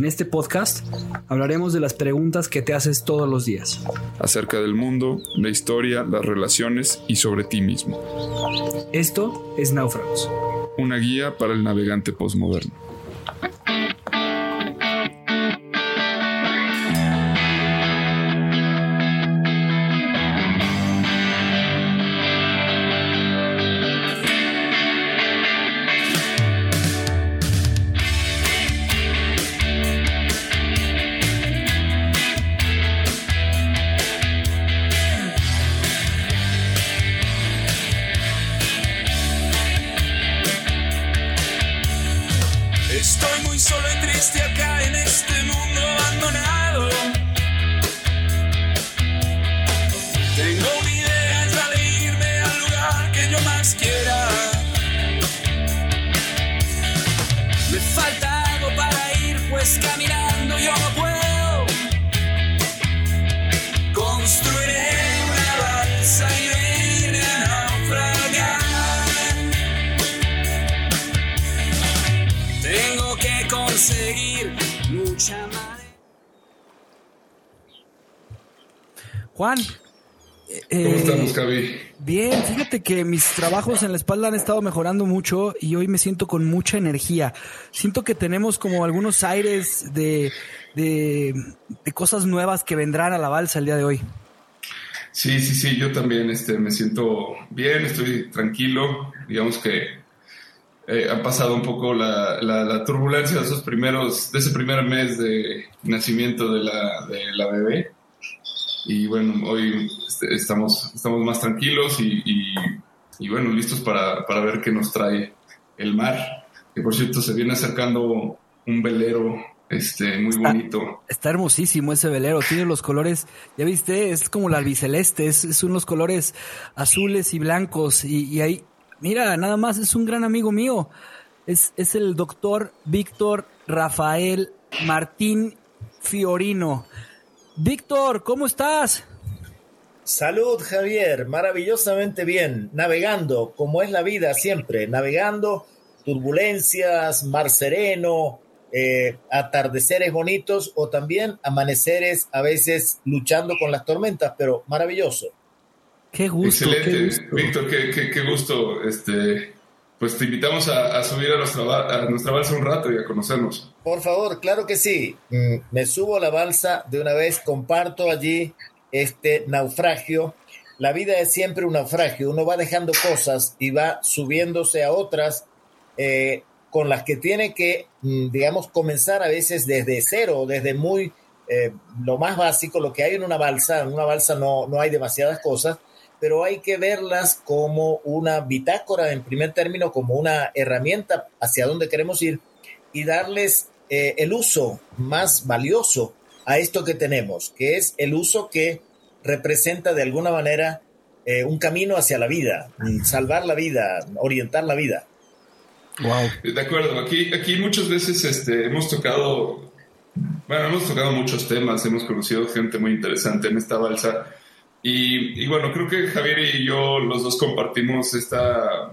En este podcast hablaremos de las preguntas que te haces todos los días. Acerca del mundo, la historia, las relaciones y sobre ti mismo. Esto es Náufragos. Una guía para el navegante postmoderno. Trabajos en la espalda han estado mejorando mucho y hoy me siento con mucha energía. Siento que tenemos como algunos aires de, de, cosas nuevas que vendrán a la balsa el día de hoy. Sí, sí, sí, yo también este, me siento bien, estoy tranquilo. Digamos que eh, ha pasado un poco la, turbulencia de esos primeros, de ese primer mes de nacimiento de la, de la bebé y bueno, hoy este, estamos, estamos más tranquilos y, bueno, listos para, para, ver qué nos trae el mar, que por cierto se viene acercando un velero este, muy bonito. Está hermosísimo ese velero, tiene los colores, ya viste, es como la albiceleste, es, son los colores azules y blancos y, y ahí, mira, nada más, es un gran amigo mío, es, es el doctor Víctor Rafael Martín Fiorino. Víctor, ¿cómo estás? Salud, Javier, maravillosamente bien, navegando, como es la vida siempre, navegando, turbulencias, mar sereno, eh, atardeceres bonitos o también amaneceres a veces luchando con las tormentas, pero maravilloso. Qué gusto. Excelente, Víctor, qué, qué, gusto este, pues te invitamos a, subir a nuestra, a nuestra balsa un rato y a conocernos. Por favor, claro que sí. Mm, me subo a la balsa de una vez, comparto allí este naufragio. La vida es siempre un naufragio. Uno va dejando cosas y va subiéndose a otras eh, con las que tiene que, mm, digamos, comenzar a veces desde cero, desde muy eh, lo más básico, lo que hay en una balsa. En una balsa no, no hay demasiadas cosas pero hay que verlas como una bitácora en primer término, como una herramienta hacia donde queremos ir y darles eh, el uso más valioso a esto que tenemos, que es el uso que representa de alguna manera eh, un camino hacia la vida, salvar la vida, orientar la vida. Wow. De acuerdo, aquí, aquí muchas veces este, hemos tocado, bueno, hemos tocado muchos temas, hemos conocido gente muy interesante en esta balsa y, bueno, creo que Javier y yo los dos compartimos esta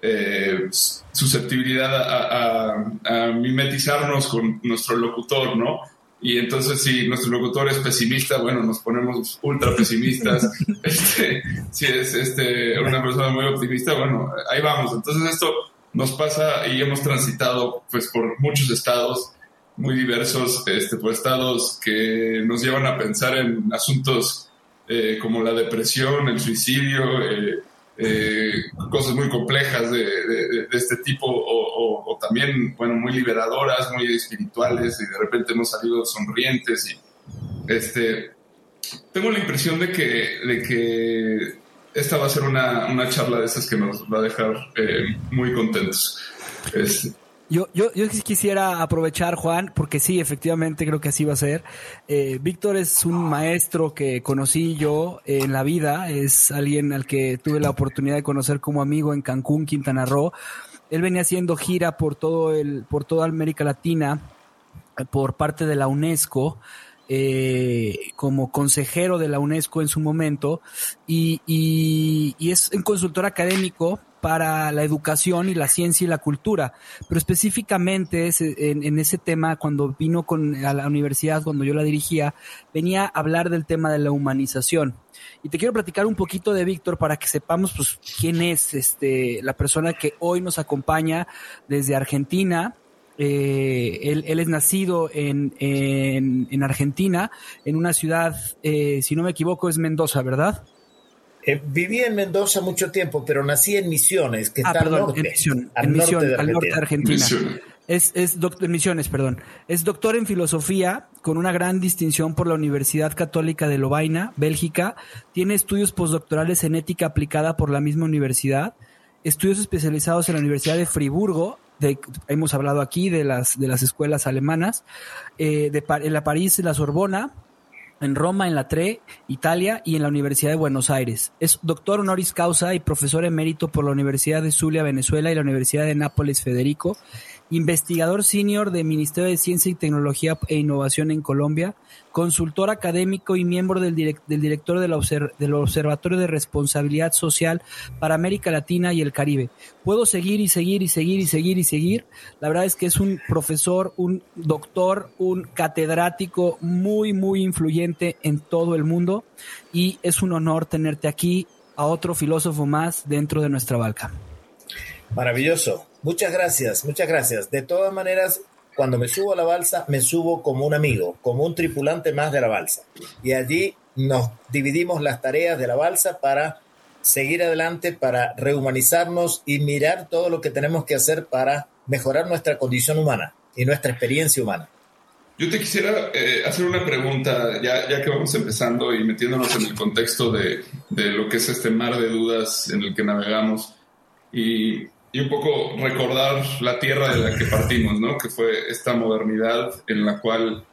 eh, susceptibilidad a, mimetizarnos con nuestro locutor, ¿no? Y entonces si nuestro locutor es pesimista, bueno, nos ponemos ultra pesimistas. este, si es este, una persona muy optimista, bueno, ahí vamos. Entonces esto nos pasa y hemos transitado pues por muchos estados muy diversos, este, por estados que nos llevan a pensar en asuntos eh, como la depresión, el suicidio, eh, eh, cosas muy complejas de, este tipo o, también, bueno, muy liberadoras, muy espirituales y de repente hemos salido sonrientes este, tengo la impresión de que, de que esta va a ser una, una charla de esas que nos va a dejar muy contentos. Yo, yo, yo quisiera aprovechar, Juan, porque sí, efectivamente creo que así va a ser. Eh, Víctor es un maestro que conocí yo en la vida, es alguien al que tuve la oportunidad de conocer como amigo en Cancún, Quintana Roo. Él venía haciendo gira por todo el, por toda América Latina, por parte de la UNESCO. Eh, como consejero de la UNESCO en su momento y, y, y, es un consultor académico para la educación y la ciencia y la cultura, pero específicamente en, ese tema, cuando vino con, a la universidad, cuando yo la dirigía, venía a hablar del tema de la humanización. Y te quiero platicar un poquito de Víctor para que sepamos pues, quién es este, la persona que hoy nos acompaña desde Argentina, eh, él, es nacido en, en, Argentina, en una ciudad, eh, si no me equivoco, es Mendoza, ¿verdad? Eh, viví en Mendoza mucho tiempo, pero nací en Misiones, que ah, está al norte, en al, norte de al norte de Argentina. Es, es doctor, Misiones, perdón. Es doctor en filosofía con una gran distinción por la Universidad Católica de Lovaina, Bélgica. Tiene estudios postdoctorales en ética aplicada por la misma universidad. Estudios especializados en la Universidad de Friburgo. De, hemos hablado aquí de las, de las escuelas alemanas. Eh, de, en la París, la Sorbona en Roma, en la TRE, Italia y en la Universidad de Buenos Aires. Es doctor honoris causa y profesor emérito por la Universidad de Zulia, Venezuela y la Universidad de Nápoles, Federico investigador senior del Ministerio de Ciencia y Tecnología e Innovación en Colombia, consultor académico y miembro del, del director del, del, Observatorio de Responsabilidad Social para América Latina y el Caribe. Puedo seguir y seguir y seguir y seguir y seguir. La verdad es que es un profesor, un doctor, un catedrático muy, muy influyente en todo el mundo y es un honor tenerte aquí a otro filósofo más dentro de nuestra balca. Maravilloso. Muchas gracias, muchas gracias. De todas maneras, cuando me subo a la balsa, me subo como un amigo, como un tripulante más de la balsa. Y allí nos dividimos las tareas de la balsa para seguir adelante, para rehumanizarnos y mirar todo lo que tenemos que hacer para mejorar nuestra condición humana y nuestra experiencia humana. Yo te quisiera eh, hacer una pregunta, ya, ya, que vamos empezando y metiéndonos en el contexto de, de, lo que es este mar de dudas en el que navegamos. Y y un poco recordar la tierra de la que partimos, ¿no? Que fue esta modernidad en la cual,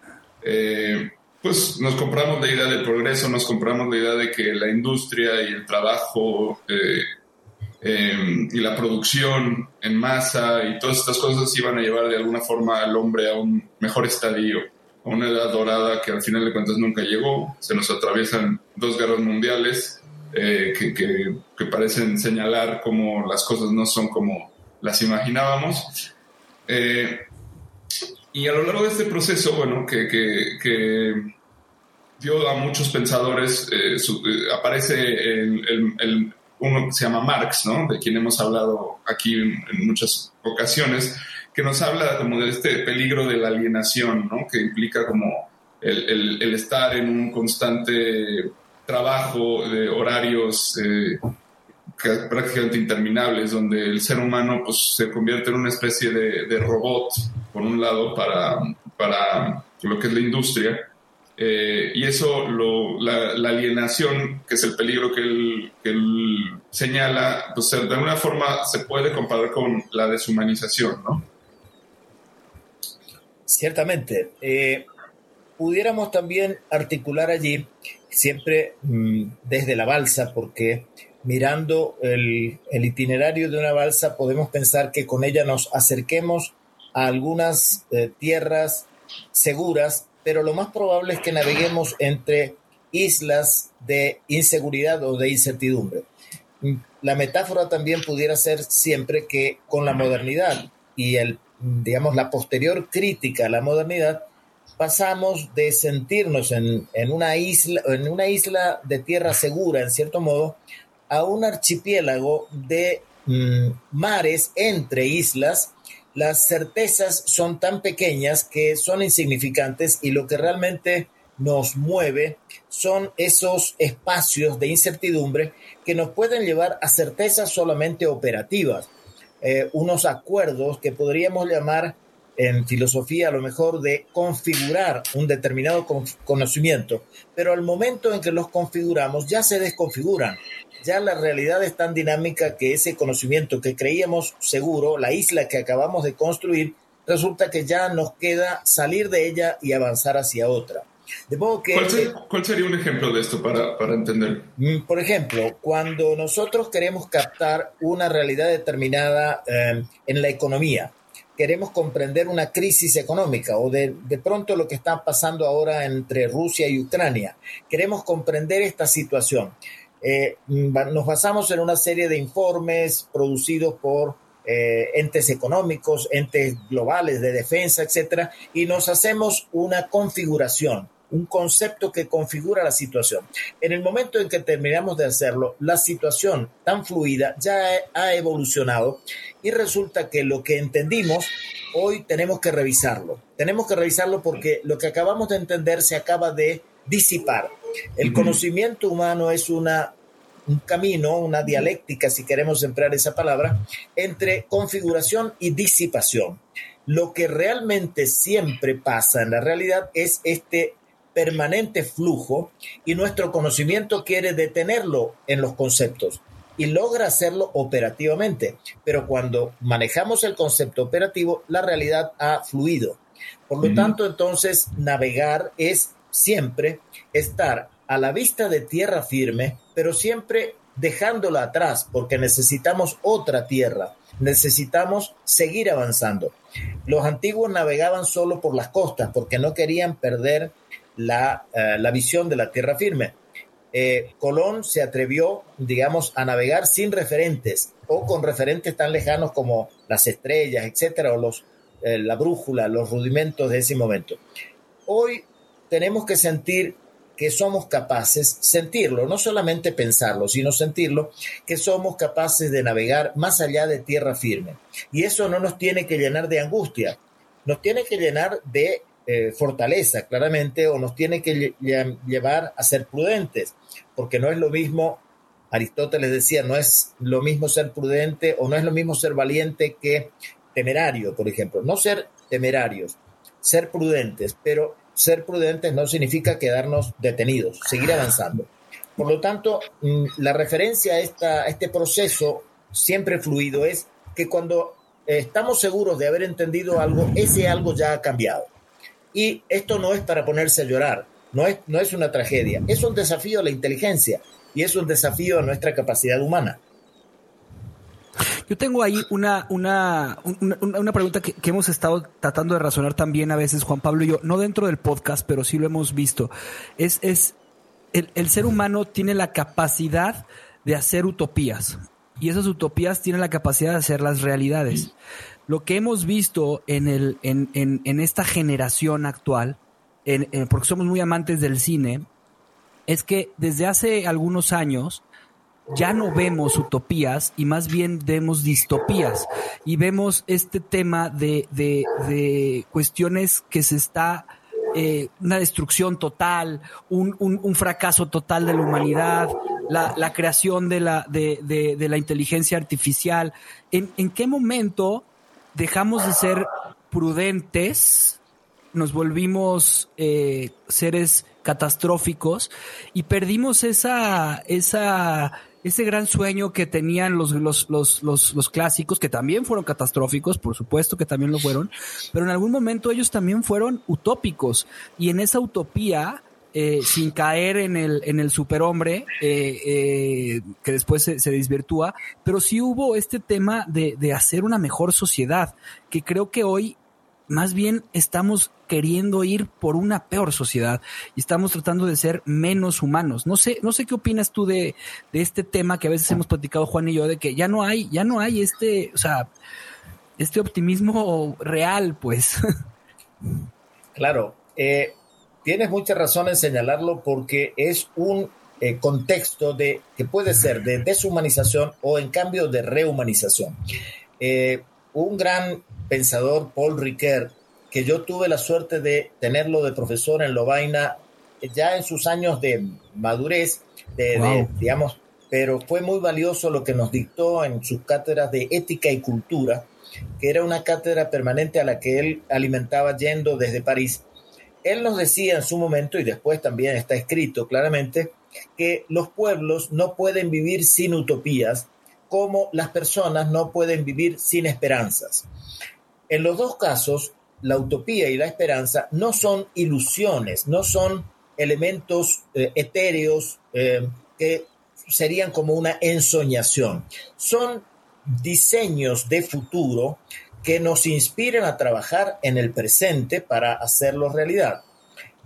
eh, pues, nos compramos la idea del progreso, nos compramos la idea de que la industria y el trabajo eh, em, y la producción en masa y todas estas cosas iban a llevar de alguna forma al hombre a un mejor estadio, a una edad dorada que al final de cuentas nunca llegó. Se nos atraviesan dos guerras mundiales eh, que, parecen señalar cómo las cosas no son como las imaginábamos. Eh, y a lo largo de este proceso, bueno, que, que dio a muchos pensadores, eh, aparece el, uno que se llama Marx, ¿no? de quien hemos hablado aquí en, muchas ocasiones, que nos habla como de este peligro de la alienación, ¿no? que implica como el, el estar en un constante trabajo de horarios eh, prácticamente interminables, donde el ser humano pues, se convierte en una especie de, robot, por un lado, para, para lo que es la industria. Eh, y eso, la, alienación, que es el peligro que él, que él señala, pues de alguna forma se puede comparar con la deshumanización, ¿no? Ciertamente. Eh, pudiéramos también articular allí siempre mm, desde la balsa, porque mirando el, itinerario de una balsa podemos pensar que con ella nos acerquemos a algunas eh, tierras seguras, pero lo más probable es que naveguemos entre islas de inseguridad o de incertidumbre. Mm, la metáfora también pudiera ser siempre que con la modernidad y el, digamos, la posterior crítica a la modernidad, pasamos de sentirnos en, una isla, en una isla de tierra segura, en cierto modo, a un archipiélago de mm, mares entre islas. Las certezas son tan pequeñas que son insignificantes y lo que realmente nos mueve son esos espacios de incertidumbre que nos pueden llevar a certezas solamente operativas, eh, unos acuerdos que podríamos llamar en filosofía a lo mejor de configurar un determinado conocimiento, pero al momento en que los configuramos ya se desconfiguran. ya la realidad es tan dinámica que ese conocimiento que creíamos seguro, la isla que acabamos de construir, resulta que ya nos queda salir de ella y avanzar hacia otra. De modo que, ¿Cuál, sería un ejemplo de esto para, para entender? Mm, por ejemplo, cuando nosotros queremos captar una realidad determinada eh, en la economía, queremos comprender una crisis económica o de, de, pronto lo que está pasando ahora entre Rusia y Ucrania. Queremos comprender esta situación. Eh, nos basamos en una serie de informes producidos por eh, entes económicos, entes globales de defensa, etcétera, y nos hacemos una configuración un concepto que configura la situación. En el momento en que terminamos de hacerlo, la situación tan fluida ya ha evolucionado y resulta que lo que entendimos hoy tenemos que revisarlo. Tenemos que revisarlo porque lo que acabamos de entender se acaba de disipar. El conocimiento humano es una un camino, una dialéctica, si queremos emplear esa palabra, entre configuración y disipación. Lo que realmente siempre pasa en la realidad es este permanente flujo y nuestro conocimiento quiere detenerlo en los conceptos y logra hacerlo operativamente. Pero cuando manejamos el concepto operativo, la realidad ha fluido. Por lo tanto, entonces, navegar es siempre estar a la vista de tierra firme, pero siempre dejándola atrás, porque necesitamos otra tierra, necesitamos seguir avanzando. Los antiguos navegaban solo por las costas, porque no querían perder eh, la, visión de la tierra firme. Eh, Colón se atrevió, digamos, a navegar sin referentes o con referentes tan lejanos como las estrellas, etcétera, o los, eh, la brújula, los rudimentos de ese momento. Hoy tenemos que sentir que somos capaces, sentirlo, no solamente pensarlo, sino sentirlo, que somos capaces de navegar más allá de tierra firme. Y eso no nos tiene que llenar de angustia, nos tiene que llenar de eh, fortaleza, claramente, o nos tiene que llevar a ser prudentes, porque no es lo mismo, Aristóteles decía, no es lo mismo ser prudente o no es lo mismo ser valiente que temerario, por ejemplo. No ser temerarios, ser prudentes, pero ser prudentes no significa quedarnos detenidos, seguir avanzando. Por lo tanto, mm, la referencia a, este proceso siempre fluido es que cuando estamos seguros de haber entendido algo, ese algo ya ha cambiado. Y esto no es para ponerse a llorar, no es, no es una tragedia, es un desafío a la inteligencia y es un desafío a nuestra capacidad humana. Yo tengo ahí una, una, una, pregunta que, hemos estado tratando de razonar también a veces, Juan Pablo y yo, no dentro del podcast, pero sí lo hemos visto. Es, es el, el ser humano tiene la capacidad de hacer utopías y esas utopías tienen la capacidad de hacer las realidades lo que hemos visto en, el, en, en, esta generación actual, porque somos muy amantes del cine, es que desde hace algunos años ya no vemos utopías y más bien vemos distopías y vemos este tema de, de, cuestiones que se está eh, una destrucción total, un, un, fracaso total de la humanidad, la, la creación de la, de, de, la inteligencia artificial. ¿En, ¿En qué momento dejamos de ser prudentes, nos volvimos eh, seres catastróficos y perdimos esa, esa, ese gran sueño que tenían los, los, los, los, los clásicos, que también fueron catastróficos, por supuesto que también lo fueron, pero en algún momento ellos también fueron utópicos. Y en esa utopía eh, sin caer en el, en el superhombre, eh, eh, que después se, se, desvirtúa, pero sí hubo este tema de, de, hacer una mejor sociedad, que creo que hoy más bien estamos queriendo ir por una peor sociedad y estamos tratando de ser menos humanos. No sé, no sé qué opinas tú de, de este tema que a veces hemos platicado Juan y yo, de que ya no hay, ya no hay este, o sea, este optimismo real, pues. Claro, eh, Tienes mucha razón en señalarlo porque es un eh, contexto de que puede ser de deshumanización o en cambio de rehumanización. Eh, un gran pensador, Paul Ricoeur, que yo tuve la suerte de tenerlo de profesor en Lovaina ya en sus años de madurez, de, digamos, pero fue muy valioso lo que nos dictó en sus cátedras de ética y cultura, que era una cátedra permanente a la que él alimentaba yendo desde París él nos decía en su momento, y después también está escrito claramente, que los pueblos no pueden vivir sin utopías, como las personas no pueden vivir sin esperanzas. En los dos casos, la utopía y la esperanza no son ilusiones, no son elementos eh, etéreos eh, que serían como una ensoñación. Son diseños de futuro que nos inspiran a trabajar en el presente para hacerlo realidad.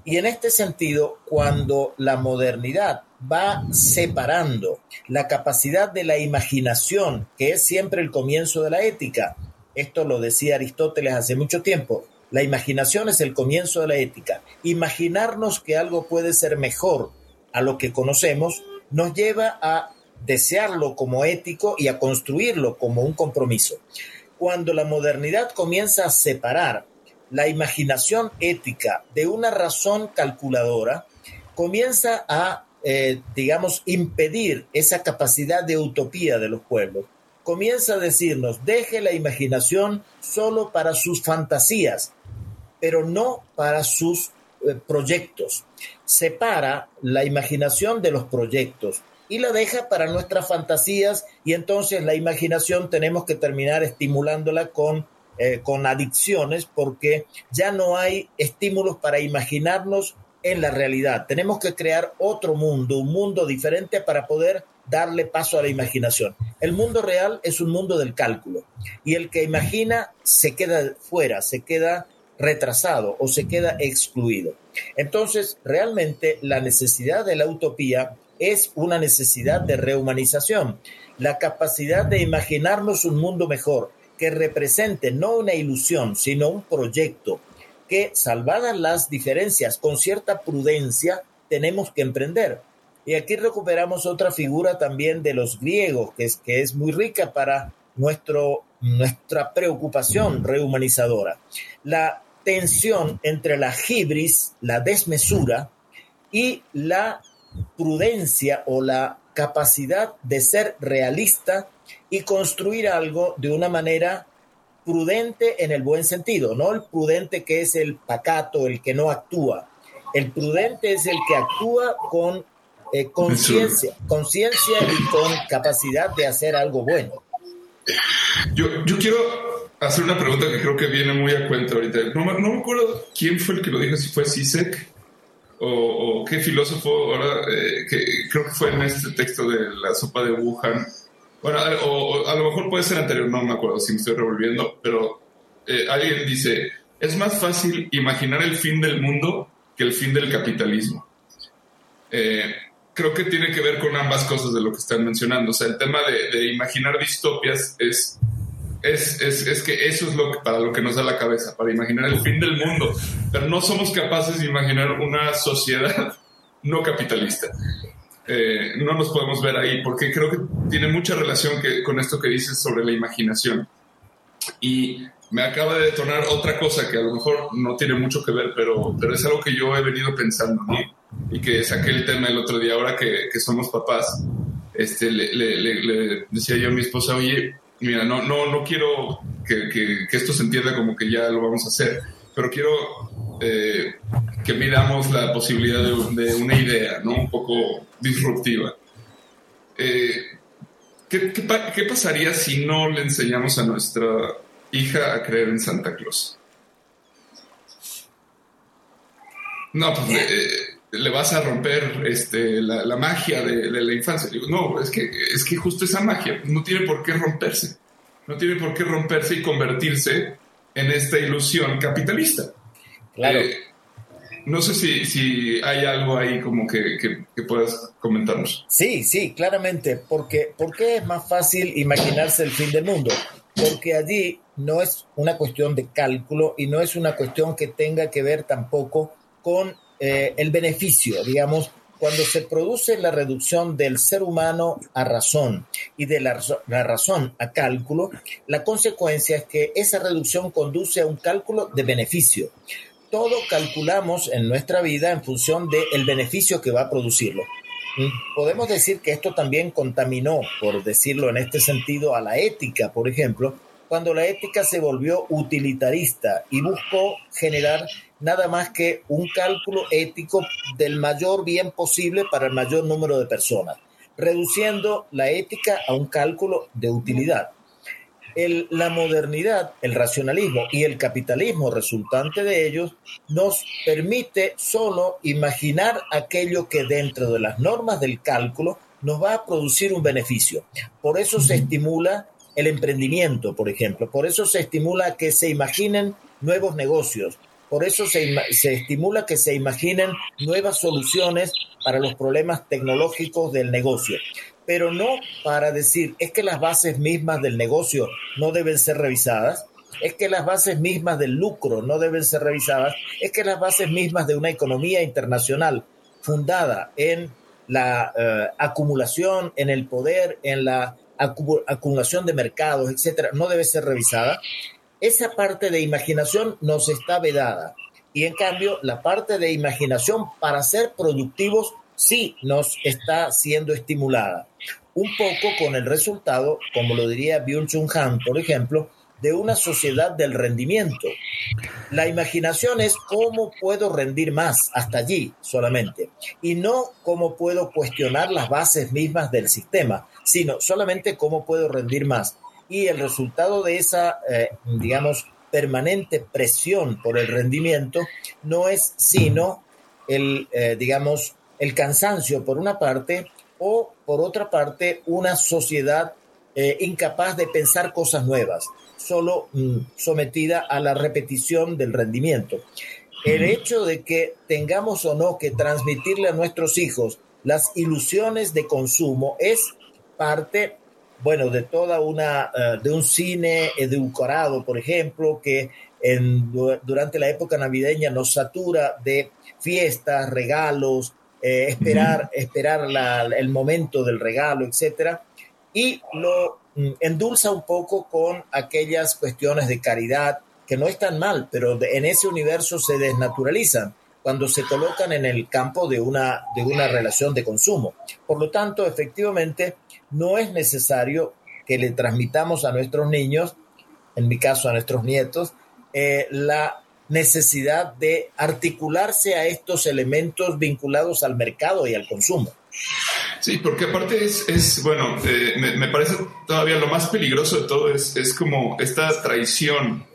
Y en este sentido, cuando la modernidad va separando la capacidad de la imaginación, que es siempre el comienzo de la ética, esto lo decía Aristóteles hace mucho tiempo, la imaginación es el comienzo de la ética. Imaginarnos que algo puede ser mejor a lo que conocemos nos lleva a desearlo como ético y a construirlo como un compromiso. Cuando la modernidad comienza a separar la imaginación ética de una razón calculadora, comienza a, eh, digamos, impedir esa capacidad de utopía de los pueblos. Comienza a decirnos, deje la imaginación solo para sus fantasías, pero no para sus eh, proyectos. Separa la imaginación de los proyectos y la deja para nuestras fantasías y entonces la imaginación tenemos que terminar estimulándola con, eh, con adicciones porque ya no hay estímulos para imaginarnos en la realidad. Tenemos que crear otro mundo, un mundo diferente para poder darle paso a la imaginación. El mundo real es un mundo del cálculo y el que imagina se queda fuera, se queda retrasado o se queda excluido. Entonces, realmente la necesidad de la utopía es una necesidad de rehumanización, la capacidad de imaginarnos un mundo mejor que represente no una ilusión, sino un proyecto que, salvadas las diferencias, con cierta prudencia, tenemos que emprender. Y aquí recuperamos otra figura también de los griegos, que es, que es muy rica para nuestro, nuestra preocupación rehumanizadora. La tensión entre la hibris, la desmesura, y la prudencia o la capacidad de ser realista y construir algo de una manera prudente en el buen sentido, no el prudente que es el pacato, el que no actúa. El prudente es el que actúa con eh, conciencia, conciencia y con capacidad de hacer algo bueno. Yo, yo quiero hacer una pregunta que creo que viene muy a cuenta ahorita. No, no me acuerdo quién fue el que lo dijo, si fue Sisek o, qué filósofo ahora, eh, que creo que fue en este texto de la sopa de Wuhan. Bueno, o, a lo mejor puede ser anterior, no me acuerdo si me estoy revolviendo, pero eh, alguien dice, es más fácil imaginar el fin del mundo que el fin del capitalismo. Eh, creo que tiene que ver con ambas cosas de lo que están mencionando. O sea, el tema de, de imaginar distopias es es, es, es, que eso es lo que, para lo que nos da la cabeza, para imaginar el fin del mundo. Pero no somos capaces de imaginar una sociedad no capitalista. Eh, no nos podemos ver ahí, porque creo que tiene mucha relación con esto que dices sobre la imaginación. Y me acaba de detonar otra cosa que a lo mejor no tiene mucho que ver, pero, pero es algo que yo he venido pensando y que saqué el tema el otro día, ahora que, que somos papás. Este, le, le, le decía yo a mi esposa, oye, mira, no, no, no quiero que, esto se entienda como que ya lo vamos a hacer, pero quiero eh, que miramos la posibilidad de, una idea, ¿no? Un poco disruptiva. Eh, ¿qué, pasaría si no le enseñamos a nuestra hija a creer en Santa Claus? No, pues eh, le vas a romper este, la, magia de, la infancia. Digo, no, es que, es que justo esa magia no tiene por qué romperse. No tiene por qué romperse y convertirse en esta ilusión capitalista. Claro. Eh, no sé si, si, hay algo ahí como que, que, puedas comentarnos. Sí, sí, claramente. Porque, ¿Por qué es más fácil imaginarse el fin del mundo? Porque allí no es una cuestión de cálculo y no es una cuestión que tenga que ver tampoco con eh, el beneficio, digamos, cuando se produce la reducción del ser humano a razón y de la, razón a cálculo, la consecuencia es que esa reducción conduce a un cálculo de beneficio. Todo calculamos en nuestra vida en función del beneficio que va a producirlo. Podemos decir que esto también contaminó, por decirlo en este sentido, a la ética, por ejemplo, cuando la ética se volvió utilitarista y buscó generar nada más que un cálculo ético del mayor bien posible para el mayor número de personas, reduciendo la ética a un cálculo de utilidad. la modernidad, el racionalismo y el capitalismo resultante de ellos nos permite solo imaginar aquello que dentro de las normas del cálculo nos va a producir un beneficio. Por eso se estimula el emprendimiento, por ejemplo. Por eso se estimula que se imaginen nuevos negocios. Por eso se, estimula que se imaginen nuevas soluciones para los problemas tecnológicos del negocio. Pero no para decir, es que las bases mismas del negocio no deben ser revisadas, es que las bases mismas del lucro no deben ser revisadas, es que las bases mismas de una economía internacional fundada en la eh, acumulación, en el poder, en la acumulación de mercados, etcétera, no debe ser revisada. Esa parte de imaginación nos está vedada. Y en cambio, la parte de imaginación para ser productivos sí nos está siendo estimulada. Un poco con el resultado, como lo diría Byung-Chun Han, por ejemplo, de una sociedad del rendimiento. La imaginación es cómo puedo rendir más, hasta allí solamente, y no cómo puedo cuestionar las bases mismas del sistema, sino solamente cómo puedo rendir más. Y el resultado de esa, eh, digamos, permanente presión por el rendimiento no es sino el, eh, digamos, el cansancio por una parte o por otra parte una sociedad eh, incapaz de pensar cosas nuevas solo mm, sometida a la repetición del rendimiento. El hecho de que tengamos o no que transmitirle a nuestros hijos las ilusiones de consumo es parte, bueno, de toda una, eh, de un cine edulcorado, por ejemplo, que en, durante la época navideña nos satura de fiestas, regalos, eh, esperar, esperar el momento del regalo, etcétera, y lo Mm, endulza un poco con aquellas cuestiones de caridad que no están mal, pero en ese universo se desnaturalizan cuando se colocan en el campo de una, de una relación de consumo. Por lo tanto, efectivamente, no es necesario que le transmitamos a nuestros niños, en mi caso a nuestros nietos, eh, la necesidad de articularse a estos elementos vinculados al mercado y al consumo. Sí, porque aparte es, es bueno, eh, me, parece todavía lo más peligroso de todo es, es como esta traición,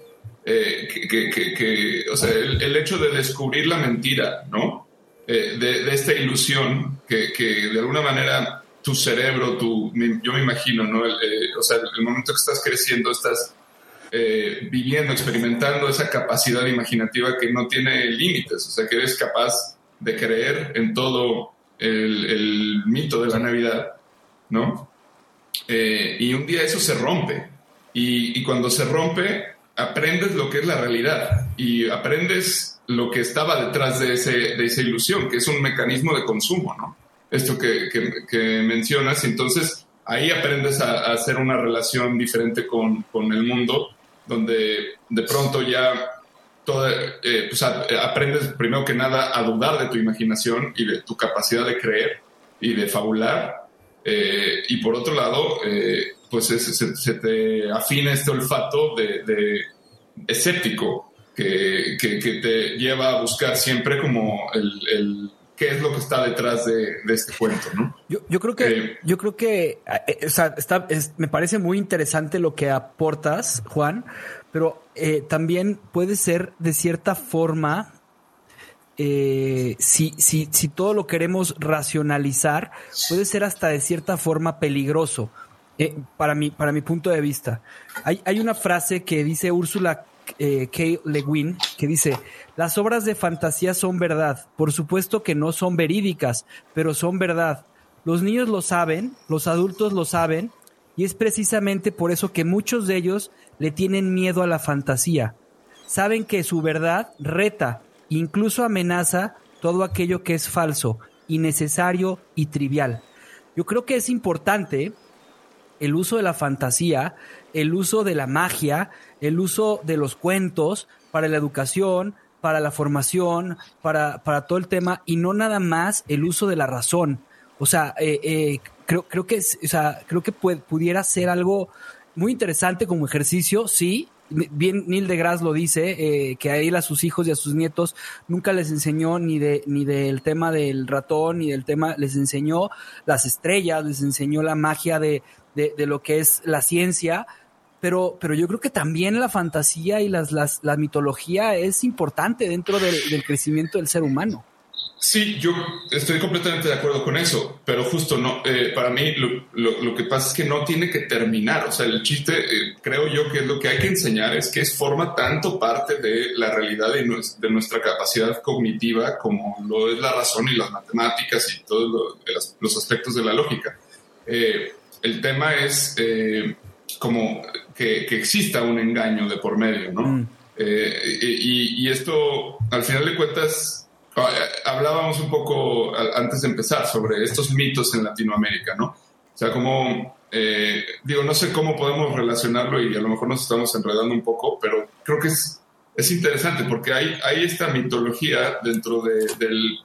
eh, que, que, o sea, el, hecho de descubrir la mentira, ¿no? De, de, esta ilusión que, de alguna manera tu cerebro, tu, yo me imagino, ¿no? o sea, el momento que estás creciendo, estás viviendo, experimentando esa capacidad imaginativa que no tiene límites, o sea, que eres capaz de creer en todo el, mito de la Navidad, ¿no? Eh, y un día eso se rompe. Y, cuando se rompe, aprendes lo que es la realidad y aprendes lo que estaba detrás de, ese, de esa ilusión, que es un mecanismo de consumo, ¿no? Esto que, que, mencionas, entonces ahí aprendes a, hacer una relación diferente con, con el mundo, donde de pronto ya eh, pues, aprendes primero que nada a dudar de tu imaginación y de tu capacidad de creer y de fabular. Eh, y por otro lado, eh, pues se, te afina este olfato de, escéptico que, te lleva a buscar siempre como el, qué es lo que está detrás de, este cuento, ¿no? Yo, creo que, yo creo que, está, me parece muy interesante lo que aportas, Juan, pero eh, también puede ser de cierta forma, eh, si, si, si todo lo queremos racionalizar, puede ser hasta de cierta forma peligroso. Eh, para, mi, para mi punto de vista. Hay, hay una frase que dice Úrsula K. Le Guin, que dice, las obras de fantasía son verdad. Por supuesto que no son verídicas, pero son verdad. Los niños lo saben, los adultos lo saben, y es precisamente por eso que muchos de ellos le tienen miedo a la fantasía. Saben que su verdad reta, incluso amenaza todo aquello que es falso, innecesario y trivial. Yo creo que es importante el uso de la fantasía, el uso de la magia, el uso de los cuentos para la educación, para la formación, para, para todo el tema, y no nada más el uso de la razón. O sea, eh, eh, creo, creo que, o sea, creo que pudiera ser algo muy interesante como ejercicio, sí, bien Neil deGrasse lo dice, eh, que a él, a sus hijos y a sus nietos, nunca les enseñó ni de ni del tema del ratón, ni del tema, les enseñó las estrellas, les enseñó la magia de, de lo que es la ciencia, pero, pero yo creo que también la fantasía y las, las, la mitología es importante dentro del crecimiento del ser humano. Sí, yo estoy completamente de acuerdo con eso, pero justo no, eh, para mí lo, lo, que pasa es que no tiene que terminar, o sea, el chiste, eh, creo yo que es lo que hay que enseñar es que forma tanto parte de la realidad de, de nuestra capacidad cognitiva como lo es la razón y las matemáticas y todos lo, los aspectos de la lógica. Eh, el tema es como que, que, exista un engaño de por medio, ¿no? Mm. y, y esto, al final de cuentas, Ah, hablábamos un poco antes de empezar sobre estos mitos en Latinoamérica, ¿no? O sea, como, eh, digo, no sé cómo podemos relacionarlo y a lo mejor nos estamos enredando un poco, pero creo que es, es interesante porque hay, hay esta mitología dentro de, del,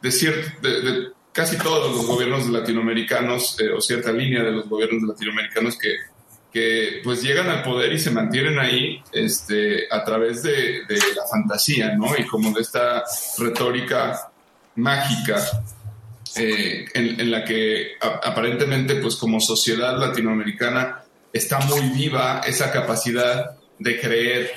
de, de, casi todos los gobiernos latinoamericanos eh, o cierta línea de los gobiernos latinoamericanos que que pues llegan al poder y se mantienen ahí este, a través de, la fantasía, ¿no? Y como de esta retórica mágica eh, en, la que aparentemente pues como sociedad latinoamericana está muy viva esa capacidad de creer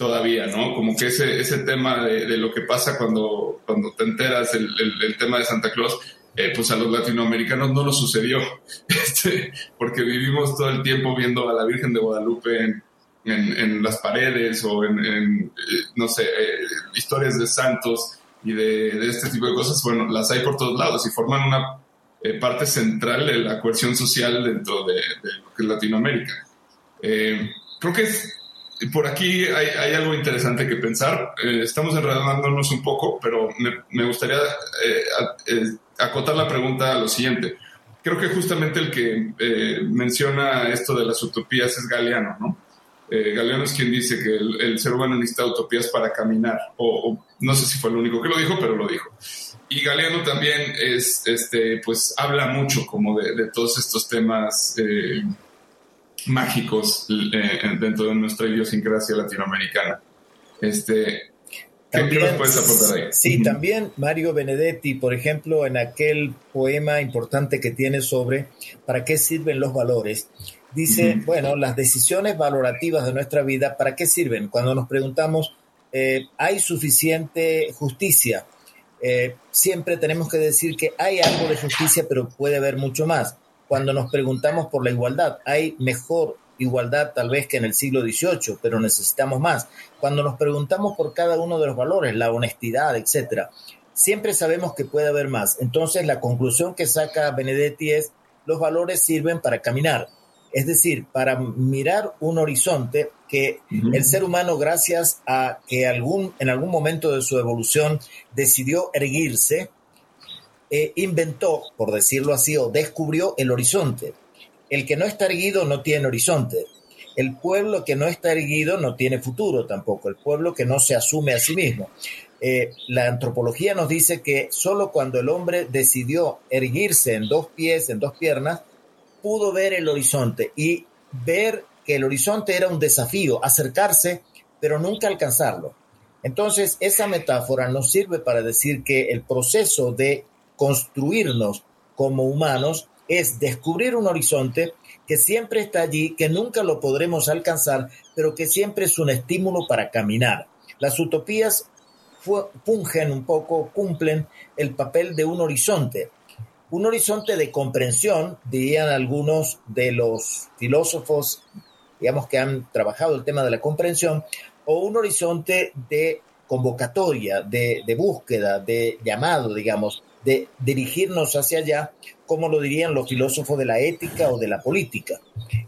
todavía, ¿no? Como que ese, ese tema de, lo que pasa cuando, cuando te enteras el, el tema de Santa Claus, eh, pues a los latinoamericanos no nos sucedió, este, porque vivimos todo el tiempo viendo a la Virgen de Guadalupe en, en, las paredes o en, eh, no sé, eh, historias de santos y de, este tipo de cosas, bueno, las hay por todos lados y forman una parte central de la cohesión social dentro de, lo que es Latinoamérica. creo que por aquí hay, algo interesante que pensar. estamos enredándonos un poco, pero me, gustaría acotar la pregunta a lo siguiente. Creo que justamente el que eh, menciona esto de las utopías es Galeano, ¿no? Eh, Galeano es quien dice que el, ser humano necesita utopías para caminar, o, no sé si fue el único que lo dijo, pero lo dijo. Y Galeano también es, este, pues habla mucho como de, todos estos temas eh, mágicos dentro de nuestra idiosincrasia latinoamericana. Este, también, Sí, también Mario Benedetti, por ejemplo, en aquel poema importante que tiene sobre ¿para qué sirven los valores? Dice, bueno, las decisiones valorativas de nuestra vida, ¿para qué sirven? Cuando nos preguntamos, eh, ¿hay suficiente justicia? Eh, siempre tenemos que decir que hay algo de justicia, pero puede haber mucho más. Cuando nos preguntamos por la igualdad, ¿hay mejor igualdad tal vez que en el siglo XVIII, pero necesitamos más. Cuando nos preguntamos por cada uno de los valores, la honestidad, etcétera, siempre sabemos que puede haber más. Entonces, la conclusión que saca Benedetti es, los valores sirven para caminar, es decir, para mirar un horizonte que el ser humano, gracias a que algún, en algún momento de su evolución decidió erguirse, eh, inventó, por decirlo así, o descubrió el horizonte. El que no está erguido no tiene horizonte. El pueblo que no está erguido no tiene futuro tampoco. El pueblo que no se asume a sí mismo. Eh, la antropología nos dice que solo cuando el hombre decidió erguirse en dos pies, en dos piernas, pudo ver el horizonte y ver que el horizonte era un desafío, acercarse, pero nunca alcanzarlo. Entonces, esa metáfora nos sirve para decir que el proceso de construirnos como humanos es descubrir un horizonte que siempre está allí, que nunca lo podremos alcanzar, pero que siempre es un estímulo para caminar. Las utopías fungen un poco, cumplen el papel de un horizonte, un horizonte de comprensión, dirían algunos de los filósofos, digamos que han trabajado el tema de la comprensión, o un horizonte de convocatoria, de, de búsqueda, de llamado, digamos, de dirigirnos hacia allá, como lo dirían los filósofos de la ética o de la política.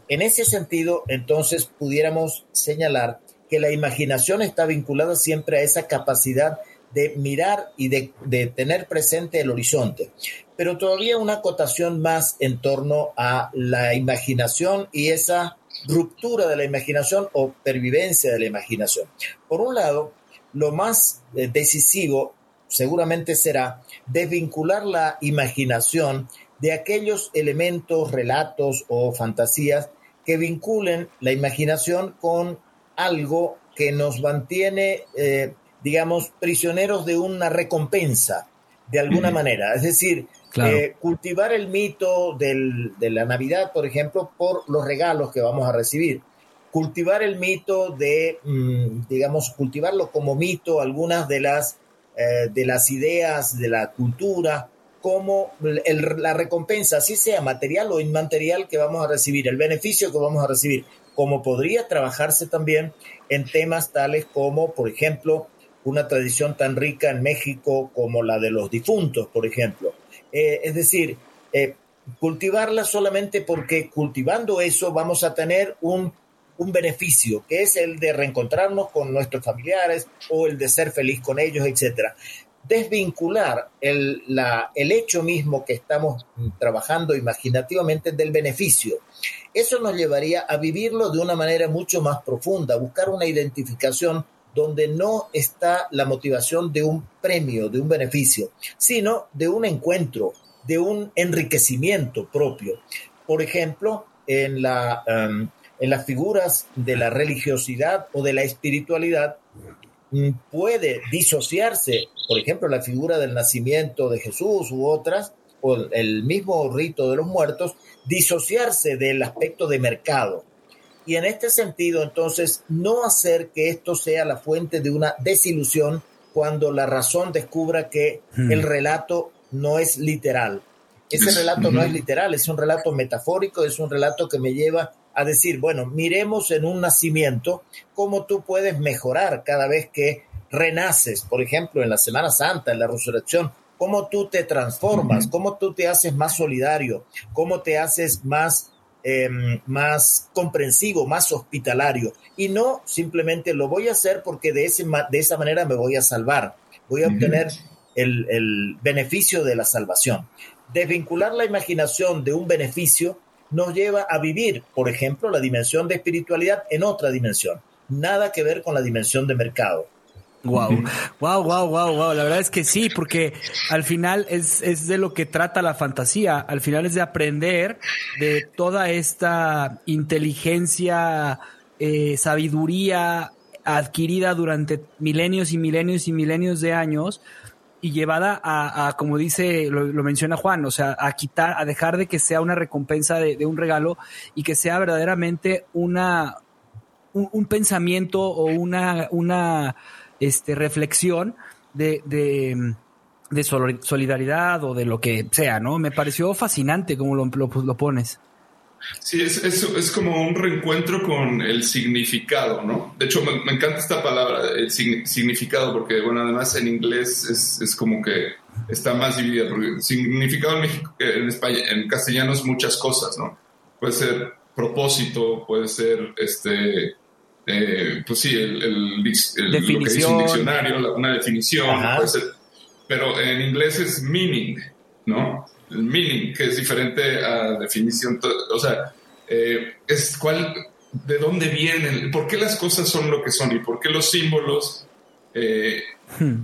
En ese sentido, entonces, pudiéramos señalar que la imaginación está vinculada siempre a esa capacidad de mirar y de, tener presente el horizonte. Pero todavía una acotación más en torno a la imaginación y esa ruptura de la imaginación o pervivencia de la imaginación. Por un lado, lo más eh, decisivo seguramente será desvincular la imaginación de aquellos elementos, relatos o fantasías que vinculen la imaginación con algo que nos mantiene, eh, digamos, prisioneros de una recompensa, de alguna manera. Es decir, eh, cultivar el mito de la Navidad, por ejemplo, por los regalos que vamos a recibir. Cultivar el mito de, mm, digamos, cultivarlo como mito, algunas de las, eh, de las ideas de la cultura, como la recompensa, así sea material o inmaterial que vamos a recibir, el beneficio que vamos a recibir, como podría trabajarse también en temas tales como, por ejemplo, una tradición tan rica en México como la de los difuntos, por ejemplo. Eh, es decir, eh, cultivarla solamente porque cultivando eso vamos a tener un, un, beneficio, que es el de reencontrarnos con nuestros familiares o el de ser feliz con ellos, etc. Desvincular el, la, el hecho mismo que estamos trabajando imaginativamente del beneficio. Eso nos llevaría a vivirlo de una manera mucho más profunda, buscar una identificación donde no está la motivación de un premio, de un beneficio, sino de un encuentro, de un enriquecimiento propio. Por ejemplo, en, la, em, en las figuras de la religiosidad o de la espiritualidad, mm, puede disociarse, por ejemplo, la figura del nacimiento de Jesús u otras, o el mismo rito de los muertos, disociarse del aspecto de mercado, y en este sentido, entonces, no hacer que esto sea la fuente de una desilusión cuando la razón descubra que hmm. el relato no es literal. Ese relato no es literal, es un relato metafórico, es un relato que me lleva a decir, bueno, miremos en un nacimiento cómo tú puedes mejorar cada vez que renaces, por ejemplo, en la Semana Santa, en la resurrección, cómo tú te transformas, cómo tú te haces más solidario, cómo te haces más Em, más comprensivo, más hospitalario. Y no simplemente lo voy a hacer porque de, ese, de esa manera me voy a salvar, voy a obtener el, el beneficio de la salvación. Desvincular la imaginación de un beneficio nos lleva a vivir, por ejemplo, la dimensión de espiritualidad en otra dimensión. Nada que ver con la dimensión de mercado. Wow, wow, wow, wow, wow. La verdad es que sí, porque al final es, es de lo que trata la fantasía. Al final es de aprender de toda esta inteligencia, eh, sabiduría adquirida durante milenios y milenios y milenios de años y llevada a, como dice, lo, menciona Juan, o sea, a quitar, a dejar de que sea una recompensa de, de un regalo y que sea verdaderamente una, un, pensamiento o una, una este, reflexión de, de, solidaridad o de lo que sea, ¿no? Me pareció fascinante como lo, lo, pones. Sí, es, es, es, como un reencuentro con el significado, ¿no? De hecho, me, encanta esta palabra, el significado, porque, bueno, además en inglés es, es como que está más dividido, porque significado en, México, en, España, en castellano es muchas cosas, ¿no? Puede ser propósito, puede ser este eh, pues sí, el, lo que dice un diccionario, una definición, pero en inglés es meaning, ¿no? El meaning, que es diferente a definición, o sea, eh, es cuál, de dónde vienen, por qué las cosas son lo que son y por qué los símbolos eh, hmm.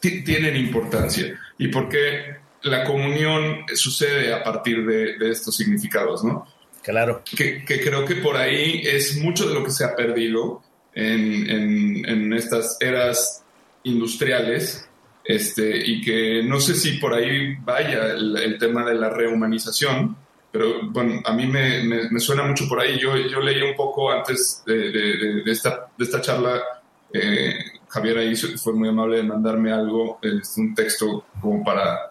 tienen importancia y por qué la comunión sucede a partir de, de estos significados, ¿no? Claro. Que, creo que por ahí es mucho de lo que se ha perdido en, en, estas eras industriales. Este, y que no sé si por ahí vaya el, tema de la rehumanización, pero bueno, a mí me, me, suena mucho por ahí. Yo, yo leí un poco antes de, de, de esta, de esta charla, eh, Javier ahí fue muy amable de mandarme algo, es un texto como para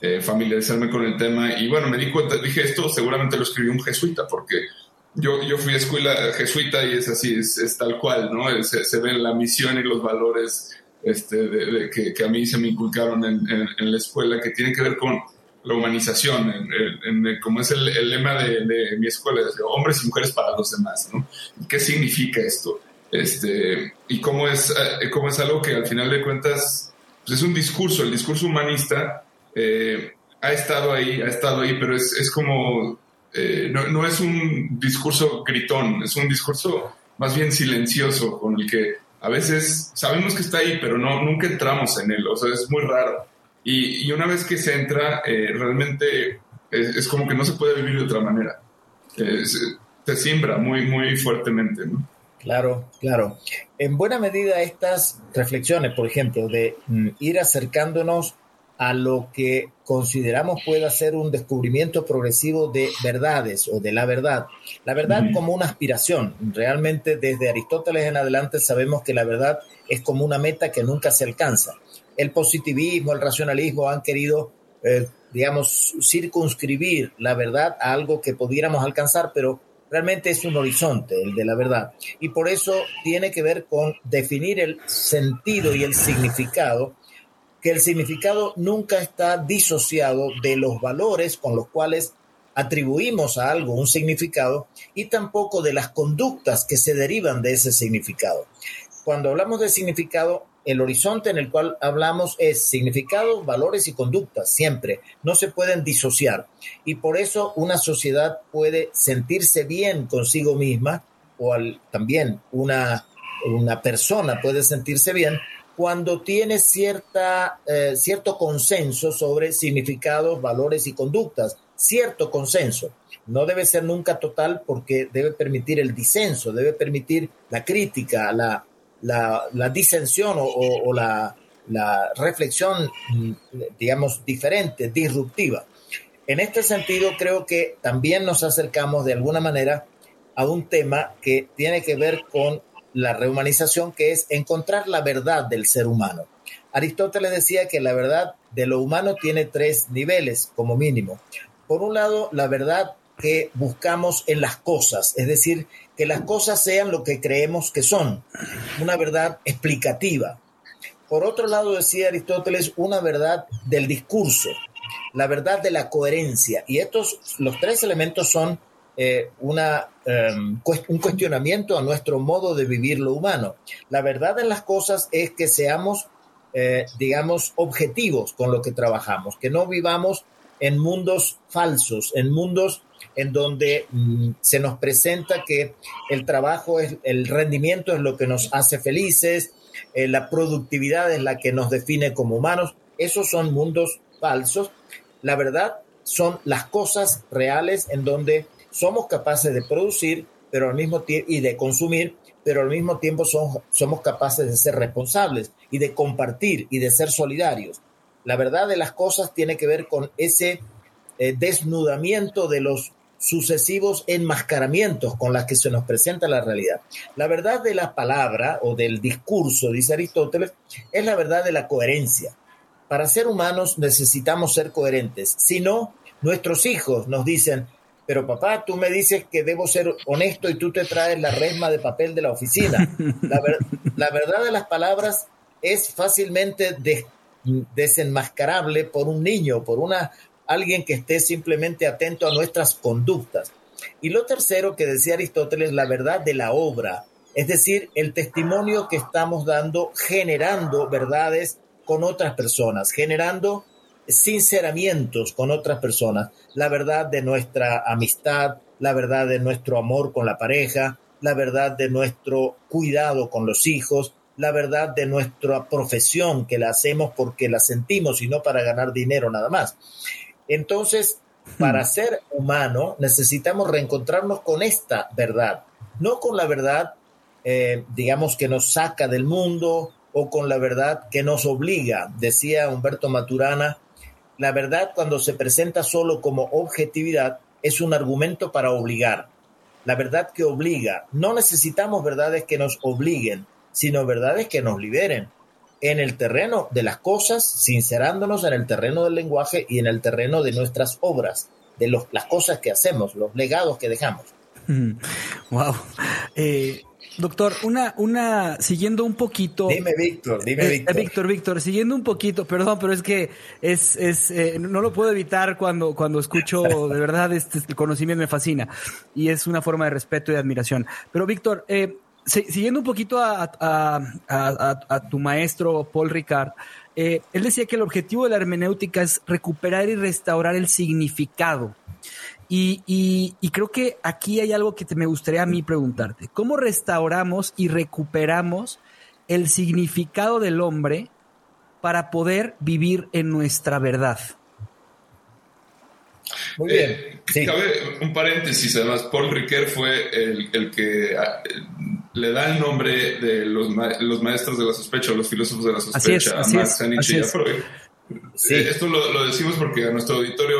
eh, familiarizarme con el tema. Y bueno, me di cuenta, dije, esto seguramente lo escribió un jesuita, porque yo, yo fui a escuela jesuita y es así, es, tal cual, ¿no? Se, se, ven la misión y los valores este, de, que, que, a mí se me inculcaron en, en, la escuela, que tienen que ver con la humanización, en, como es el, el lema de, mi escuela, hombres y mujeres para los demás, ¿no? ¿Qué significa esto? Este, y cómo es, eh, cómo es algo que al final de cuentas pues es un discurso, el discurso humanista eh, ha estado ahí, ha estado ahí, pero es, es como, eh, no, no, es un discurso gritón, es un discurso más bien silencioso, con el que a veces sabemos que está ahí, pero no, nunca entramos en él, o sea, es muy raro. Y, y una vez que se entra, eh, realmente es, como que no se puede vivir de otra manera. te siembra muy, muy fuertemente, ¿no? Claro, claro. En buena medida estas reflexiones, por ejemplo, de mm, ir acercándonos a lo que consideramos pueda ser un descubrimiento progresivo de verdades o de la verdad. La verdad como una aspiración. Realmente desde Aristóteles en adelante sabemos que la verdad es como una meta que nunca se alcanza. El positivismo, el racionalismo han querido, eh, digamos, circunscribir la verdad a algo que pudiéramos alcanzar, pero realmente es un horizonte, el de la verdad. Y por eso tiene que ver con definir el sentido y el significado que el significado nunca está disociado de los valores con los cuales atribuimos a algo un significado y tampoco de las conductas que se derivan de ese significado. Cuando hablamos de significado, el horizonte en el cual hablamos es significado, valores y conductas, siempre. No se pueden disociar. Y por eso una sociedad puede sentirse bien consigo misma, o también una, una persona puede sentirse bien cuando tiene cierta, eh, cierto consenso sobre significados, valores y conductas, cierto consenso. No debe ser nunca total porque debe permitir el disenso, debe permitir la crítica, la, la, disensión o, la, la, reflexión, mm, digamos, diferente, disruptiva. En este sentido, creo que también nos acercamos de alguna manera a un tema que tiene que ver con la rehumanización, que es encontrar la verdad del ser humano. Aristóteles decía que la verdad de lo humano tiene tres niveles como mínimo. Por un lado, la verdad que buscamos en las cosas, es decir, que las cosas sean lo que creemos que son, una verdad explicativa. Por otro lado, decía Aristóteles, una verdad del discurso, la verdad de la coherencia. Y estos, los tres elementos son eh, em, un cuestionamiento a nuestro modo de vivir lo humano. La verdad de las cosas es que seamos, eh, digamos, objetivos con lo que trabajamos, que no vivamos en mundos falsos, en mundos en donde mm, se nos presenta que el trabajo, es, el rendimiento es lo que nos hace felices, eh, la productividad es la que nos define como humanos. Esos son mundos falsos. La verdad son las cosas reales en donde somos capaces de producir pero al mismo y de consumir, pero al mismo tiempo somos capaces de ser responsables y de compartir y de ser solidarios. La verdad de las cosas tiene que ver con ese eh, desnudamiento de los sucesivos enmascaramientos con las que se nos presenta la realidad. La verdad de la palabra o del discurso, dice Aristóteles, es la verdad de la coherencia. Para ser humanos necesitamos ser coherentes. Si no, nuestros hijos nos dicen, pero papá, tú me dices que debo ser honesto y tú te traes la resma de papel de la oficina. La, verdad de las palabras es fácilmente desenmascarable por un niño, por una alguien que esté simplemente atento a nuestras conductas. Y lo tercero que decía Aristóteles, la verdad de la obra, es decir, el testimonio que estamos dando generando verdades con otras personas, generando sinceramientos con otras personas, la verdad de nuestra amistad, la verdad de nuestro amor con la pareja, la verdad de nuestro cuidado con los hijos, la verdad de nuestra profesión que la hacemos porque la sentimos y no para ganar dinero nada más. Entonces, para hmm. ser humano necesitamos reencontrarnos con esta verdad, no con la verdad, eh, digamos, que nos saca del mundo o con la verdad que nos obliga. Decía Humberto Maturana, la verdad cuando se presenta solo como objetividad es un argumento para obligar. La verdad que obliga. No necesitamos verdades que nos obliguen, sino verdades que nos liberen. En el terreno de las cosas, sincerándonos en el terreno del lenguaje y en el terreno de nuestras obras, de las cosas que hacemos, los legados que dejamos. Wow. Eh, Doctor, una, una, siguiendo un poquito. Dime, Víctor, dime, eh, Víctor. Víctor, Víctor, siguiendo un poquito, perdón, pero es que es, es, eh, no lo puedo evitar cuando, cuando escucho, de verdad, este, este, conocimiento me fascina y es una forma de respeto y de admiración. Pero, Víctor, eh, siguiendo un poquito a, a, a, tu maestro Paul Ricard, él decía que el objetivo de la hermenéutica es recuperar y restaurar el significado y, creo que aquí hay algo que me gustaría a mí preguntarte. ¿Cómo restauramos y recuperamos el significado del hombre para poder vivir en nuestra verdad? Muy bien. Eh, cabe un paréntesis, además, Paul Ricoeur fue el, el que ah, le da el nombre de los, los maestros de la sospecha, los filósofos de la sospecha, a Marx, a Nietzsche y a Freud. Eh, esto lo, decimos porque a nuestro auditorio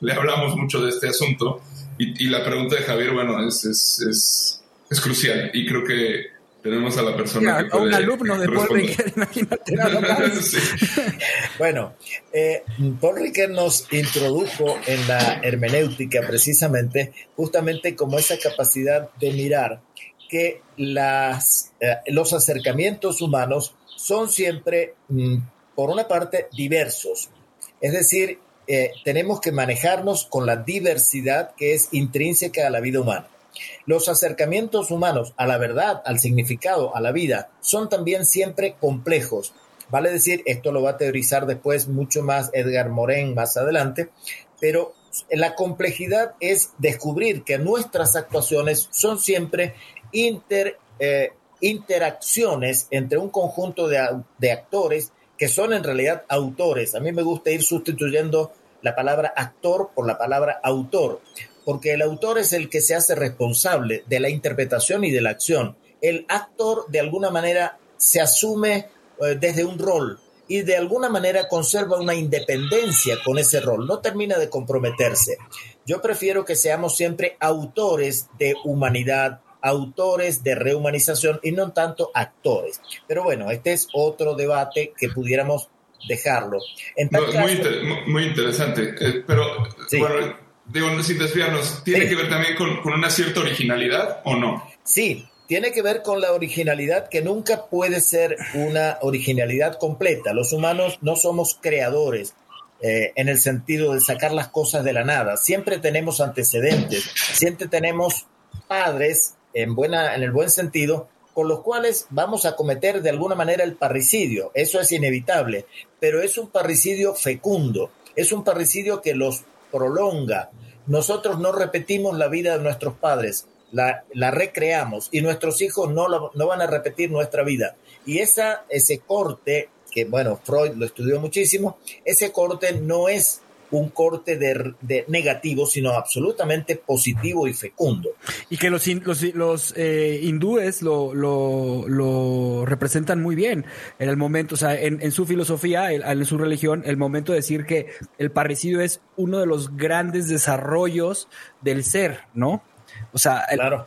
le, hablamos mucho de este asunto y, y, la pregunta de Javier, bueno, es, es, es, es crucial y creo que tenemos a la persona. que un alumno de Paul Ricoeur, imagínate. Bueno, eh, Paul Ricoeur nos introdujo en la hermenéutica precisamente, justamente como esa capacidad de mirar que las, eh, los acercamientos humanos son siempre, mm, por una parte, diversos. Es decir, eh, tenemos que manejarnos con la diversidad que es intrínseca a la vida humana. Los acercamientos humanos a la verdad, al significado, a la vida, son también siempre complejos. Vale decir, esto lo va a teorizar después mucho más Edgar Morin más adelante, pero la complejidad es descubrir que nuestras actuaciones son siempre inter, eh, interacciones entre un conjunto de, de actores que son en realidad autores. A mí me gusta ir sustituyendo la palabra actor por la palabra autor, porque el autor es el que se hace responsable de la interpretación y de la acción. El actor de alguna manera se asume eh, desde un rol y de alguna manera conserva una independencia con ese rol, no termina de comprometerse. Yo prefiero que seamos siempre autores de humanidad, autores de rehumanización y no tanto actores. Pero bueno, este es otro debate que pudiéramos dejarlo. muy, interesante, eh, pero bueno, digo, sin desviarnos, ¿tiene que ver también con, con una cierta originalidad o no? Sí, tiene que ver con la originalidad que nunca puede ser una originalidad completa. Los humanos no somos creadores eh, en el sentido de sacar las cosas de la nada. Siempre tenemos antecedentes, siempre tenemos padres en, buena, en el buen sentido, con los cuales vamos a cometer de alguna manera el parricidio. Eso es inevitable, pero es un parricidio fecundo, es un parricidio que los prolonga. Nosotros no repetimos la vida de nuestros padres, la, la recreamos y nuestros hijos no, no van a repetir nuestra vida. Y esa, ese corte, que bueno, Freud lo estudió muchísimo, ese corte no es un corte de, negativo, sino absolutamente positivo y fecundo. Y que los, los, eh, hindúes lo, lo, representan muy bien en el momento, o sea, en, su filosofía, en, su religión, el momento de decir que el parricidio es uno de los grandes desarrollos del ser, ¿no? O sea, claro.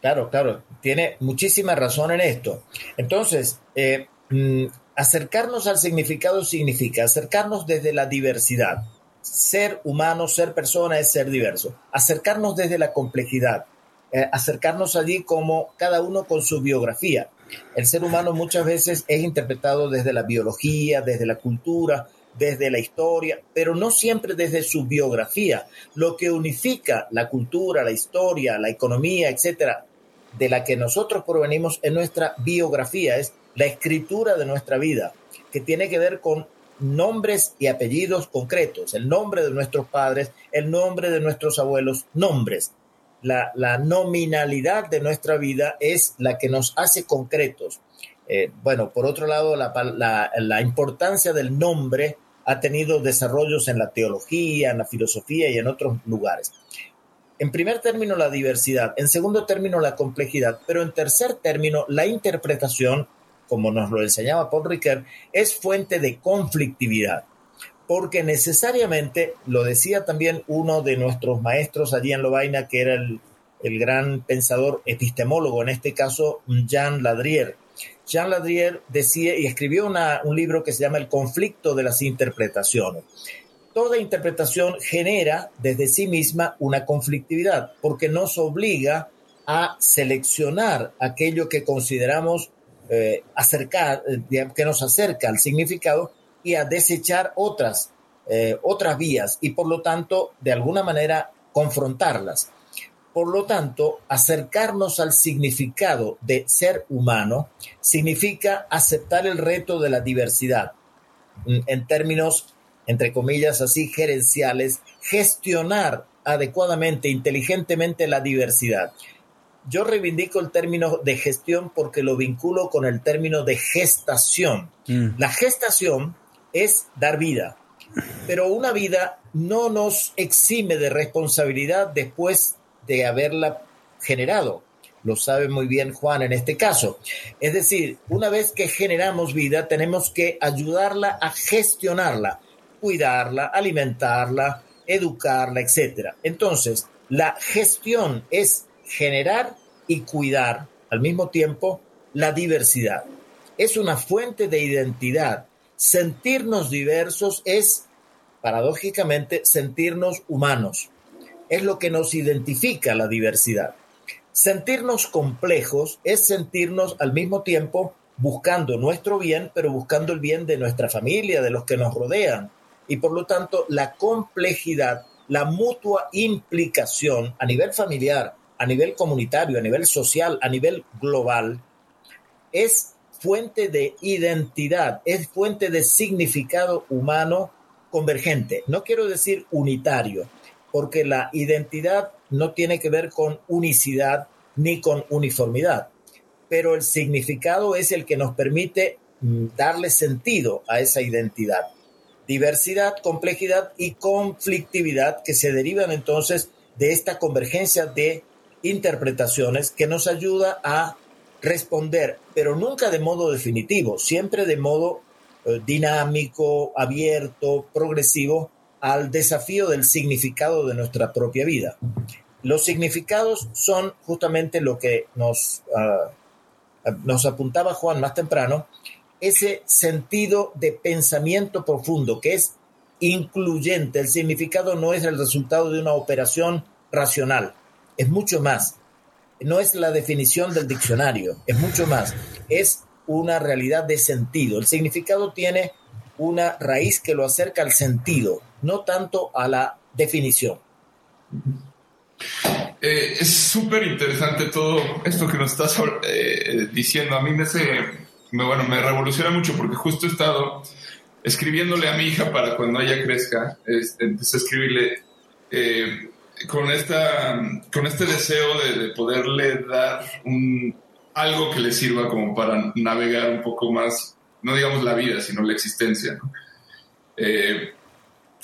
Claro, claro, tiene muchísima razón en esto. Entonces, eh, mm, acercarnos al significado significa acercarnos desde la diversidad. Ser humano, ser persona es ser diverso. Acercarnos desde la complejidad. Eh, acercarnos allí como cada uno con su biografía. El ser humano muchas veces es interpretado desde la biología, desde la cultura, desde la historia, pero no siempre desde su biografía. Lo que unifica la cultura, la historia, la economía, etcétera, de la que nosotros provenimos en nuestra biografía, es la escritura de nuestra vida, que tiene que ver con nombres y apellidos concretos, el nombre de nuestros padres, el nombre de nuestros abuelos, nombres. La, nominalidad de nuestra vida es la que nos hace concretos. Eh, bueno, por otro lado, la, la importancia del nombre ha tenido desarrollos en la teología, en la filosofía y en otros lugares. En primer término, la diversidad. En segundo término, la complejidad. Pero en tercer término, la interpretación, como nos lo enseñaba Paul Ricoeur, es fuente de conflictividad. Porque necesariamente, lo decía también uno de nuestros maestros allí en Lovaina, que era el, gran pensador epistemólogo, en este caso Jean Ladrier. Jean Ladrier decía y escribió un libro que se llama El conflicto de las interpretaciones toda interpretación genera desde sí misma una conflictividad, porque nos obliga a seleccionar aquello que consideramos eh, acercar, eh, que nos acerca al significado y a desechar otras, eh, otras vías y por lo tanto, de alguna manera, confrontarlas. Por lo tanto, acercarnos al significado de ser humano significa aceptar el reto de la diversidad en términos entre comillas así, gerenciales, gestionar adecuadamente, inteligentemente la diversidad. Yo reivindico el término de gestión porque lo vinculo con el término de gestación. Mm. La gestación es dar vida. pero una vida no nos exime de responsabilidad después de haberla generado. Lo sabe muy bien Juan en este caso. Es decir, una vez que generamos vida, tenemos que ayudarla a gestionarla, cuidarla, alimentarla, educarla, etc. Entonces, la gestión es generar y cuidar al mismo tiempo la diversidad. Es una fuente de identidad. Sentirnos diversos es, paradójicamente, sentirnos humanos. Es lo que nos identifica la diversidad. Sentirnos complejos es sentirnos al mismo tiempo buscando nuestro bien, pero buscando el bien de nuestra familia, de los que nos rodean. Y por lo tanto, la complejidad, la mutua implicación a nivel familiar, a nivel comunitario, a nivel social, a nivel global, es fuente de identidad, es fuente de significado humano convergente. No quiero decir unitario, porque la identidad no tiene que ver con unicidad ni con uniformidad, pero el significado es el que nos permite mm, darle sentido a esa identidad. Diversidad, complejidad y conflictividad que se derivan entonces de esta convergencia de interpretaciones que nos ayuda a responder, pero nunca de modo definitivo, siempre de modo eh, dinámico, abierto, progresivo al desafío del significado de nuestra propia vida. Los significados son justamente lo que nos, ah, nos apuntaba Juan más temprano, ese sentido de pensamiento profundo que es incluyente. El significado no es el resultado de una operación racional, es mucho más. No es la definición del diccionario, es mucho más. Es una realidad de sentido. El significado tiene una raíz que lo acerca al sentido, no tanto a la definición. Eh, es súper interesante todo esto que nos estás eh, diciendo. A mí me bueno, me revoluciona mucho porque justo he estado escribiéndole a mi hija para cuando ella crezca, este, empecé a escribirle eh, con, esta, con este deseo de, poderle dar un, algo que le sirva como para navegar un poco más, no digamos la vida, sino la existencia. Eh,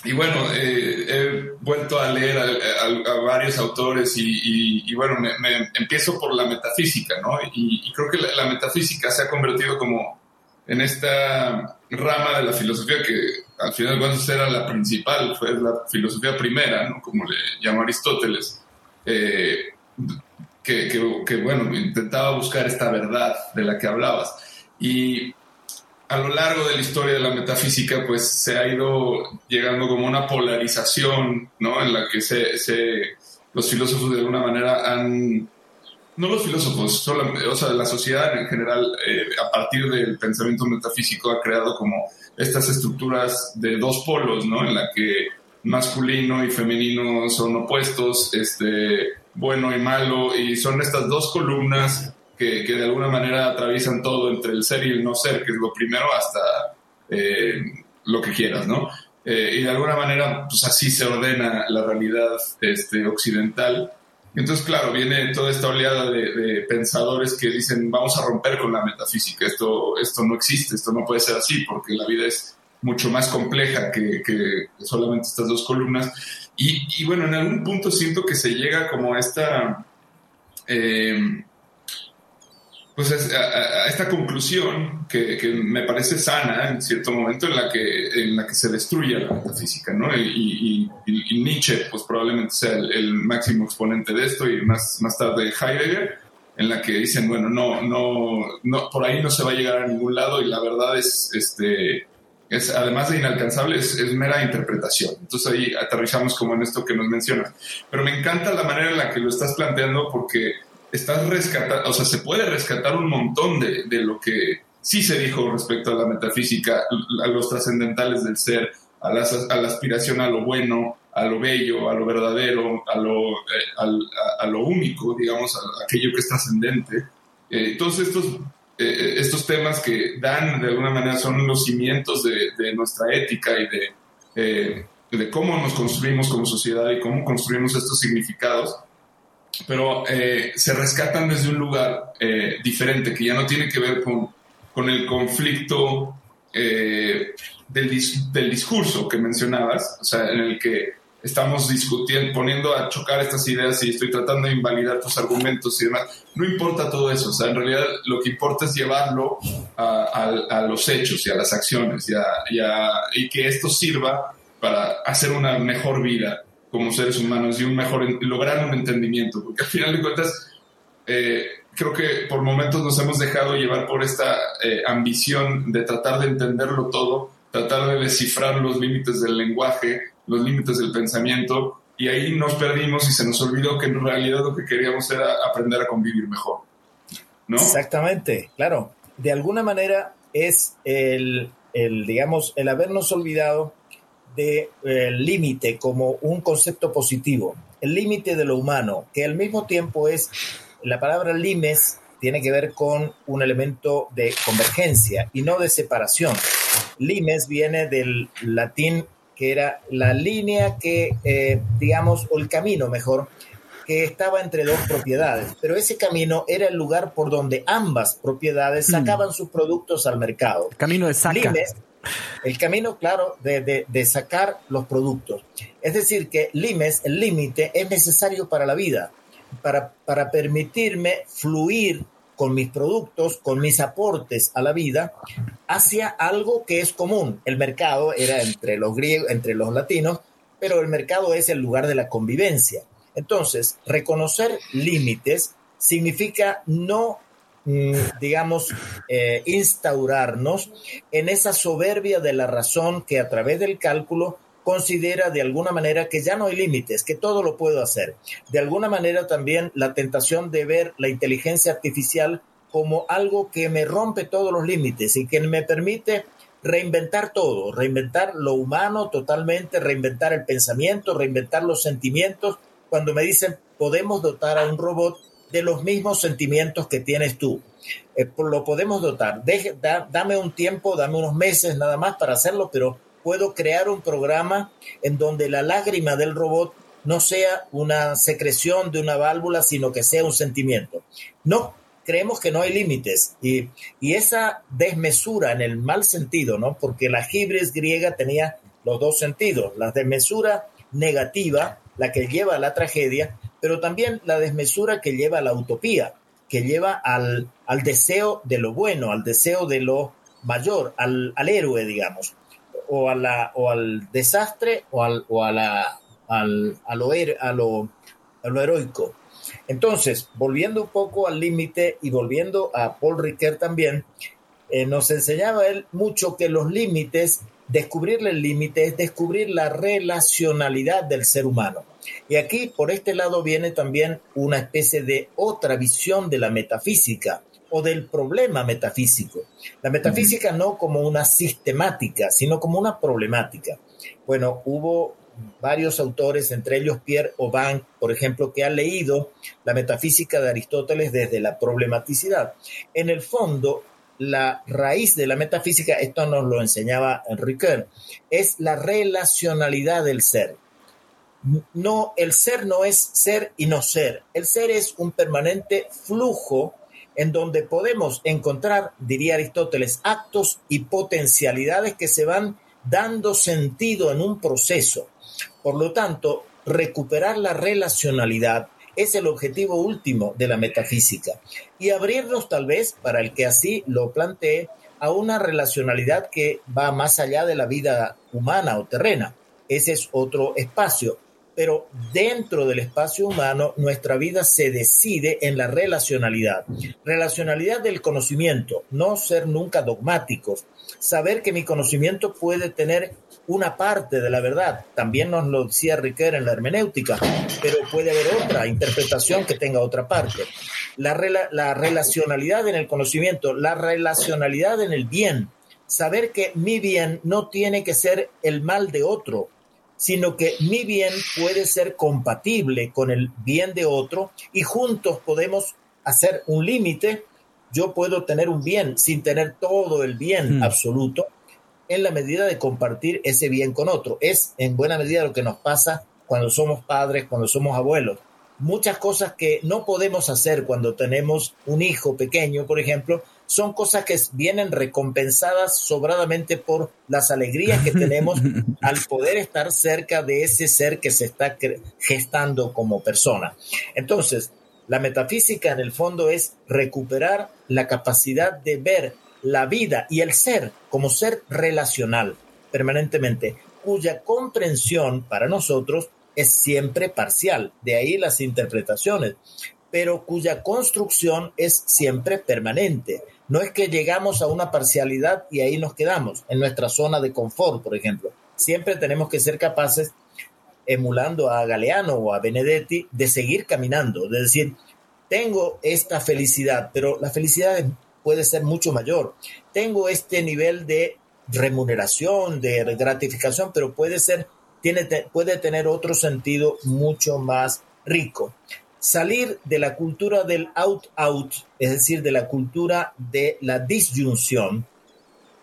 y bueno, eh, he vuelto a leer a, varios autores y, bueno, me, empiezo por la metafísica, ¿no? Y, creo que la, metafísica se ha convertido como en esta rama de la filosofía que al final de era la principal, fue la filosofía primera, ¿no? Como le llamó Aristóteles, eh, que, que, bueno, intentaba buscar esta verdad de la que hablabas. Y a lo largo de la historia de la metafísica, pues se ha ido llegando como una polarización, ¿no? En la que se los filósofos de alguna manera han, no los filósofos, solo, o sea, la sociedad en general, eh, a partir del pensamiento metafísico, ha creado como estas estructuras de dos polos, ¿no? En la que masculino y femenino son opuestos, este, bueno y malo, y son estas dos columnas que, de alguna manera atraviesan todo entre el ser y el no ser, que es lo primero hasta eh, lo que quieras, ¿no? Eh, y de alguna manera, pues así se ordena la realidad este, occidental. Entonces, claro, viene toda esta oleada de, pensadores que dicen, vamos a romper con la metafísica, esto, esto no existe, esto no puede ser así, porque la vida es mucho más compleja que, que solamente estas dos columnas. Y, bueno, en algún punto siento que se llega como esta... Eh, pues a, esta conclusión que, me parece sana en cierto momento en la que, en la que se destruye la metafísica, ¿no? Y, Nietzsche, pues probablemente sea el, máximo exponente de esto y más, más tarde Heidegger, en la que dicen, bueno, no, no, no, por ahí no se va a llegar a ningún lado y la verdad es, este, es además de inalcanzable, es, es mera interpretación. Entonces ahí aterrizamos como en esto que nos mencionas. Pero me encanta la manera en la que lo estás planteando porque estás rescatando, o sea, se puede rescatar un montón de, de, lo que sí se dijo respecto a la metafísica, a los trascendentales del ser, a, a la aspiración a lo bueno, a lo bello, a lo verdadero, a lo, eh, a, lo único, digamos, a, aquello que es trascendente. Eh, todos estos, eh, estos temas que dan, de alguna manera, son los cimientos de, de nuestra ética y de, de cómo nos construimos como sociedad y cómo construimos estos significados pero eh, se rescatan desde un lugar eh, diferente, que ya no tiene que ver con, con el conflicto del, del discurso que mencionabas, o sea, en el que estamos discutiendo, poniendo a chocar estas ideas y estoy tratando de invalidar tus argumentos y demás. No importa todo eso, o sea, en realidad lo que importa es llevarlo a, los hechos y a las acciones y, y, que esto sirva para hacer una mejor vida como seres humanos y un mejor, lograr un entendimiento, porque al final de cuentas, eh, creo que por momentos nos hemos dejado llevar por esta eh, ambición de tratar de entenderlo todo, tratar de descifrar los límites del lenguaje, los límites del pensamiento y ahí nos perdimos y se nos olvidó que en realidad lo que queríamos era aprender a convivir mejor. ¿No? Exactamente, claro. De alguna manera es el, el digamos, el habernos olvidado del de, límite como un concepto positivo, el límite de lo humano, que al mismo tiempo es, la palabra limes tiene que ver con un elemento de convergencia y no de separación. Limes viene del latín que era la línea que, eh, digamos, o el camino mejor, que estaba entre dos propiedades, pero ese camino era el lugar por donde ambas propiedades hmm. sacaban sus productos al mercado. Camino de saca. El camino, claro, de, de, sacar los productos. Es decir, que limes, el límite, es necesario para la vida, para, para permitirme fluir con mis productos, con mis aportes a la vida, hacia algo que es común. El mercado era entre los griegos, entre los latinos, pero el mercado es el lugar de la convivencia. Entonces, reconocer límites significa no, digamos, eh, instaurarnos en esa soberbia de la razón que a través del cálculo considera de alguna manera que ya no hay límites, que todo lo puedo hacer. De alguna manera también la tentación de ver la inteligencia artificial como algo que me rompe todos los límites y que me permite reinventar todo, reinventar lo humano totalmente, reinventar el pensamiento, reinventar los sentimientos. Cuando me dicen podemos dotar a un robot de los mismos sentimientos que tienes tú. Eh, lo podemos dotar. Deje, dame un tiempo, dame unos meses nada más para hacerlo, pero puedo crear un programa en donde la lágrima del robot no sea una secreción de una válvula, sino que sea un sentimiento. No, creemos que no hay límites y, esa desmesura en el mal sentido, ¿no? Porque la gibres griega tenía los dos sentidos, la desmesura negativa, la que lleva a la tragedia, pero también la desmesura que lleva a la utopía, que lleva al, al deseo de lo bueno, al deseo de lo mayor, al, al héroe, digamos o, a la, o al desastre o, al, o a, al, a, lo, a, lo, a lo heroico. Entonces, volviendo un poco al límite y volviendo a Paul Ricoeur también, eh, nos enseñaba él mucho que los límites, descubrirle el límite es descubrir la relacionalidad del ser humano. Y aquí, por este lado, viene también una especie de otra visión de la metafísica, o del problema metafísico. La metafísica no como una sistemática, sino como una problemática. Bueno, hubo varios autores, entre ellos Pierre Aubin, por ejemplo, que ha leído la metafísica de Aristóteles desde la problematicidad. En el fondo, la raíz de la metafísica, esto nos lo enseñaba Enrique, es la relacionalidad del ser. No, el ser no es ser y no ser. El ser es un permanente flujo en donde podemos encontrar, diría Aristóteles, actos y potencialidades que se van dando sentido en un proceso. Por lo tanto, recuperar la relacionalidad es el objetivo último de la metafísica y abrirnos tal vez, para el que así lo plantee, a una relacionalidad que va más allá de la vida humana o terrena. Ese es otro espacio pero dentro del espacio humano nuestra vida se decide en la relacionalidad. Relacionalidad del conocimiento, no ser nunca dogmáticos, saber que mi conocimiento puede tener una parte de la verdad, también nos lo decía Riquet en la hermenéutica, pero puede haber otra interpretación que tenga otra parte. La, la relacionalidad en el conocimiento, la relacionalidad en el bien, saber que mi bien no tiene que ser el mal de otro, sino que mi bien puede ser compatible con el bien de otro y juntos podemos hacer un límite. Yo puedo tener un bien sin tener todo el bien hmm. absoluto en la medida de compartir ese bien con otro. Es en buena medida lo que nos pasa cuando somos padres, cuando somos abuelos. Muchas cosas que no podemos hacer cuando tenemos un hijo pequeño, por ejemplo, son cosas que vienen recompensadas sobradamente por las alegrías que tenemos al poder estar cerca de ese ser que se está gestando como persona. Entonces, la metafísica en el fondo es recuperar la capacidad de ver la vida y el ser como ser relacional permanentemente, cuya comprensión para nosotros es siempre parcial, de ahí las interpretaciones, pero cuya construcción es siempre permanente. No es que llegamos a una parcialidad y ahí nos quedamos, en nuestra zona de confort, por ejemplo. Siempre tenemos que ser capaces, emulando a Galeano o a Benedetti, de seguir caminando, de decir, tengo esta felicidad, pero la felicidad puede ser mucho mayor. Tengo este nivel de remuneración, de gratificación, pero puede ser, tiene, puede tener otro sentido mucho más rico. Salir de la cultura del out-out, es decir, de la cultura de la disyunción,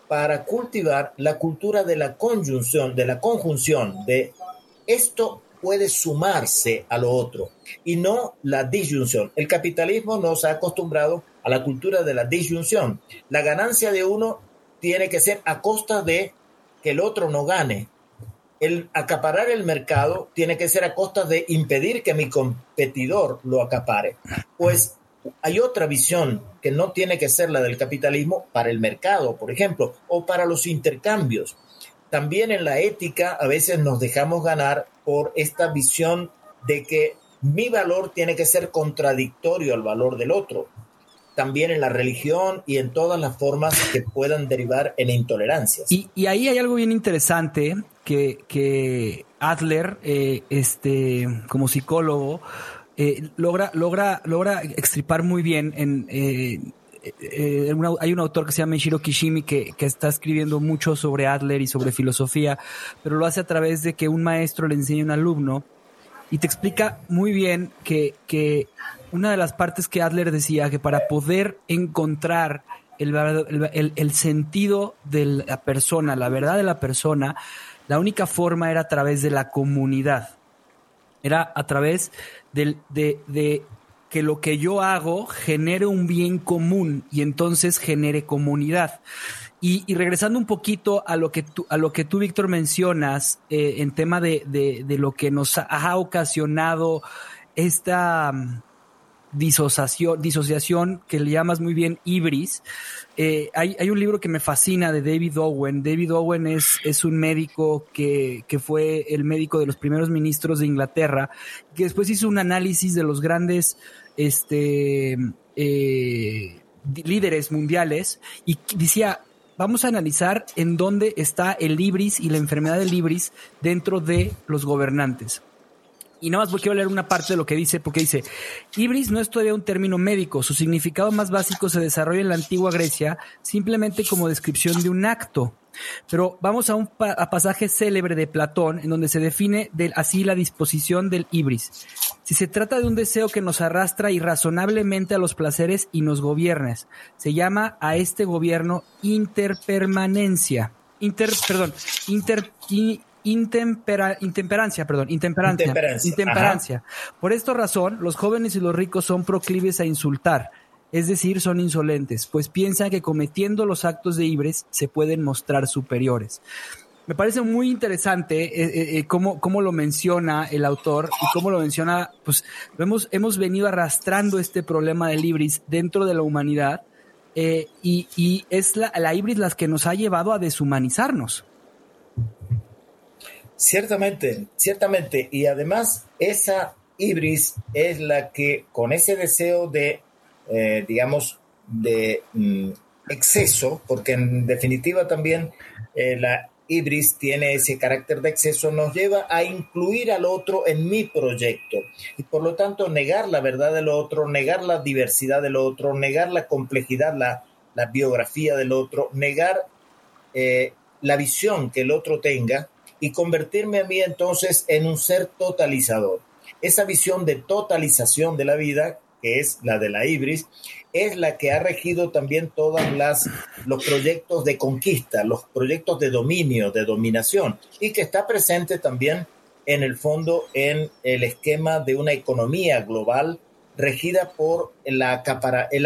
para cultivar la cultura de la conjunción, de la conjunción, de esto puede sumarse a lo otro y no la disyunción. El capitalismo nos ha acostumbrado a la cultura de la disyunción. La ganancia de uno tiene que ser a costa de que el otro no gane. El acaparar el mercado tiene que ser a costa de impedir que mi competidor lo acapare. Pues hay otra visión que no tiene que ser la del capitalismo para el mercado, por ejemplo, o para los intercambios. También en la ética a veces nos dejamos ganar por esta visión de que mi valor tiene que ser contradictorio al valor del otro también en la religión y en todas las formas que puedan derivar en intolerancias. Y, ahí hay algo bien interesante que, Adler, eh, este, como psicólogo, eh, logra, logra, logra extripar muy bien en... Eh, hay un autor que se llama Shiro Kishimi que, está escribiendo mucho sobre Adler y sobre filosofía, pero lo hace a través de que un maestro le enseña a un alumno y te explica muy bien que, una de las partes que Adler decía que para poder encontrar el, sentido de la persona, la verdad de la persona, la única forma era a través de la comunidad. Era a través de, que lo que yo hago genere un bien común y entonces genere comunidad. Y, regresando un poquito a lo que tú, a lo que tú Víctor, mencionas eh, en tema de, de, lo que nos ha ocasionado esta disociación, disociación que le llamas muy bien ibris. Eh, hay, hay, un libro que me fascina de David Owen. David Owen es, es un médico que, que, fue el médico de los primeros ministros de Inglaterra, que después hizo un análisis de los grandes este, eh, líderes mundiales y decía, vamos a analizar en dónde está el ibris y la enfermedad del ibris dentro de los gobernantes. Y nada más quiero leer una parte de lo que dice, porque dice, ibris no es todavía un término médico, su significado más básico se desarrolla en la antigua Grecia simplemente como descripción de un acto. Pero vamos a un pasaje célebre de Platón en donde se define así la disposición del ibris. Si se trata de un deseo que nos arrastra irrazonablemente a los placeres y nos gobiernes, se llama a este gobierno interpermanencia. Inter, perdón, inter, intemperancia, perdón, intemperancia. Intemperancia. Por esta razón, los jóvenes y los ricos son proclives a insultar, es decir, son insolentes, pues piensan que cometiendo los actos de ibres se pueden mostrar superiores. Me parece muy interesante eh, eh, eh, cómo, cómo, lo menciona el autor y cómo lo menciona, pues hemos, hemos venido arrastrando este problema del ibris dentro de la humanidad y, y, es la, la ibris la que nos ha llevado a deshumanizarnos. Ciertamente, ciertamente. Y además, esa ibris es la que, con ese deseo de, eh, digamos, de mm, exceso, porque en definitiva también eh, la ibris tiene ese carácter de exceso, nos lleva a incluir al otro en mi proyecto y por lo tanto negar la verdad del otro, negar la diversidad del otro, negar la complejidad, la, biografía del otro, negar eh, la visión que el otro tenga y convertirme a mí entonces en un ser totalizador. Esa visión de totalización de la vida, que es la de la Ibris, es la que ha regido también todos los proyectos de conquista, los proyectos de dominio, de dominación, y que está presente también en el fondo en el esquema de una economía global regida por el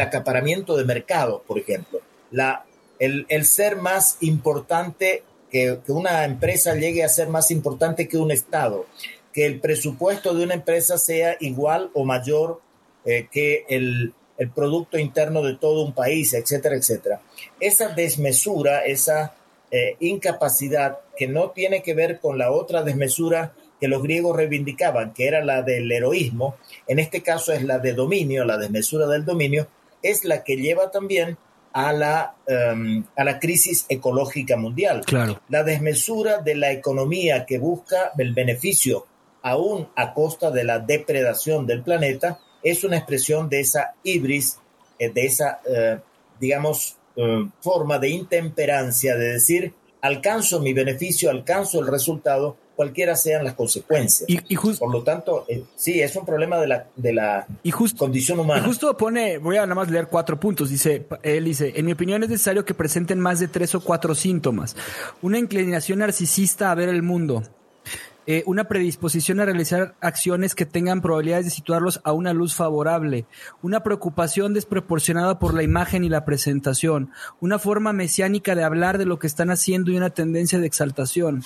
acaparamiento de mercado, por ejemplo. La, el, ser más importante, que, una empresa llegue a ser más importante que un Estado, que el presupuesto de una empresa sea igual o mayor eh, que el, Producto Interno de todo un país, etcétera, etcétera. Esa desmesura, esa eh, incapacidad que no tiene que ver con la otra desmesura que los griegos reivindicaban, que era la del heroísmo, en este caso es la de dominio, la desmesura del dominio, es la que lleva también a la, em, a la crisis ecológica mundial. Claro. La desmesura de la economía que busca el beneficio aún a costa de la depredación del planeta es una expresión de esa ibris, eh, de esa, eh, digamos, eh, forma de intemperancia, de decir, alcanzo mi beneficio, alcanzo el resultado, cualquiera sean las consecuencias. Y, Por lo tanto, sí, es un problema de la, de la condición humana. Y justo pone, voy a nada más leer cuatro puntos. Dice, él dice, en mi opinión es necesario que presenten más de tres o cuatro síntomas. Una inclinación narcisista a ver el mundo eh, una predisposición a realizar acciones que tengan probabilidades de situarlos a una luz favorable, una preocupación desproporcionada por la imagen y la presentación, una forma mesiánica de hablar de lo que están haciendo y una tendencia de exaltación,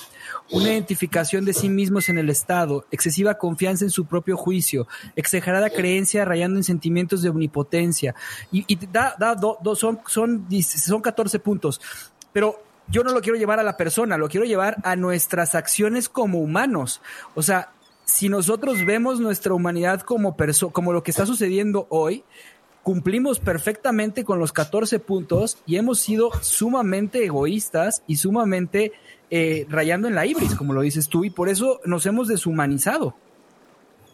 una identificación de sí mismos en el Estado, excesiva confianza en su propio juicio, exagerada creencia rayando en sentimientos de omnipotencia. Y, da, da son, son, son 14 puntos. Pero yo no lo quiero llevar a la persona, lo quiero llevar a nuestras acciones como humanos. O sea, si nosotros vemos nuestra humanidad como, como lo que está sucediendo hoy, cumplimos perfectamente con los 14 puntos y hemos sido sumamente egoístas y sumamente eh, rayando en la ibris, como lo dices tú, y por eso nos hemos deshumanizado.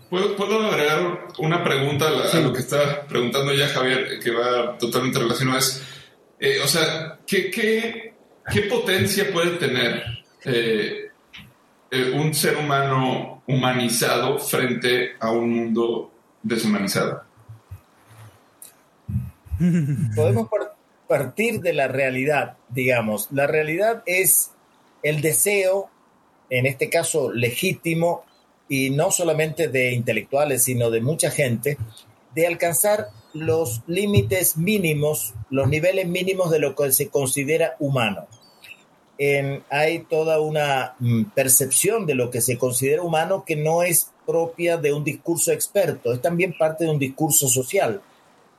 ¿Puedo, agregar una pregunta a, lo que está preguntando ya Javier, que va totalmente relacionado? Es, eh, o sea, ¿qué, qué ¿Qué potencia puede tener eh, eh, un ser humano humanizado frente a un mundo deshumanizado? Podemos partir de la realidad, digamos. La realidad es el deseo, en este caso legítimo, y no solamente de intelectuales, sino de mucha gente, de alcanzar los límites mínimos, los niveles mínimos de lo que se considera humano. Hay toda una mm, percepción de lo que se considera humano que no es propia de un discurso experto, es también parte de un discurso social.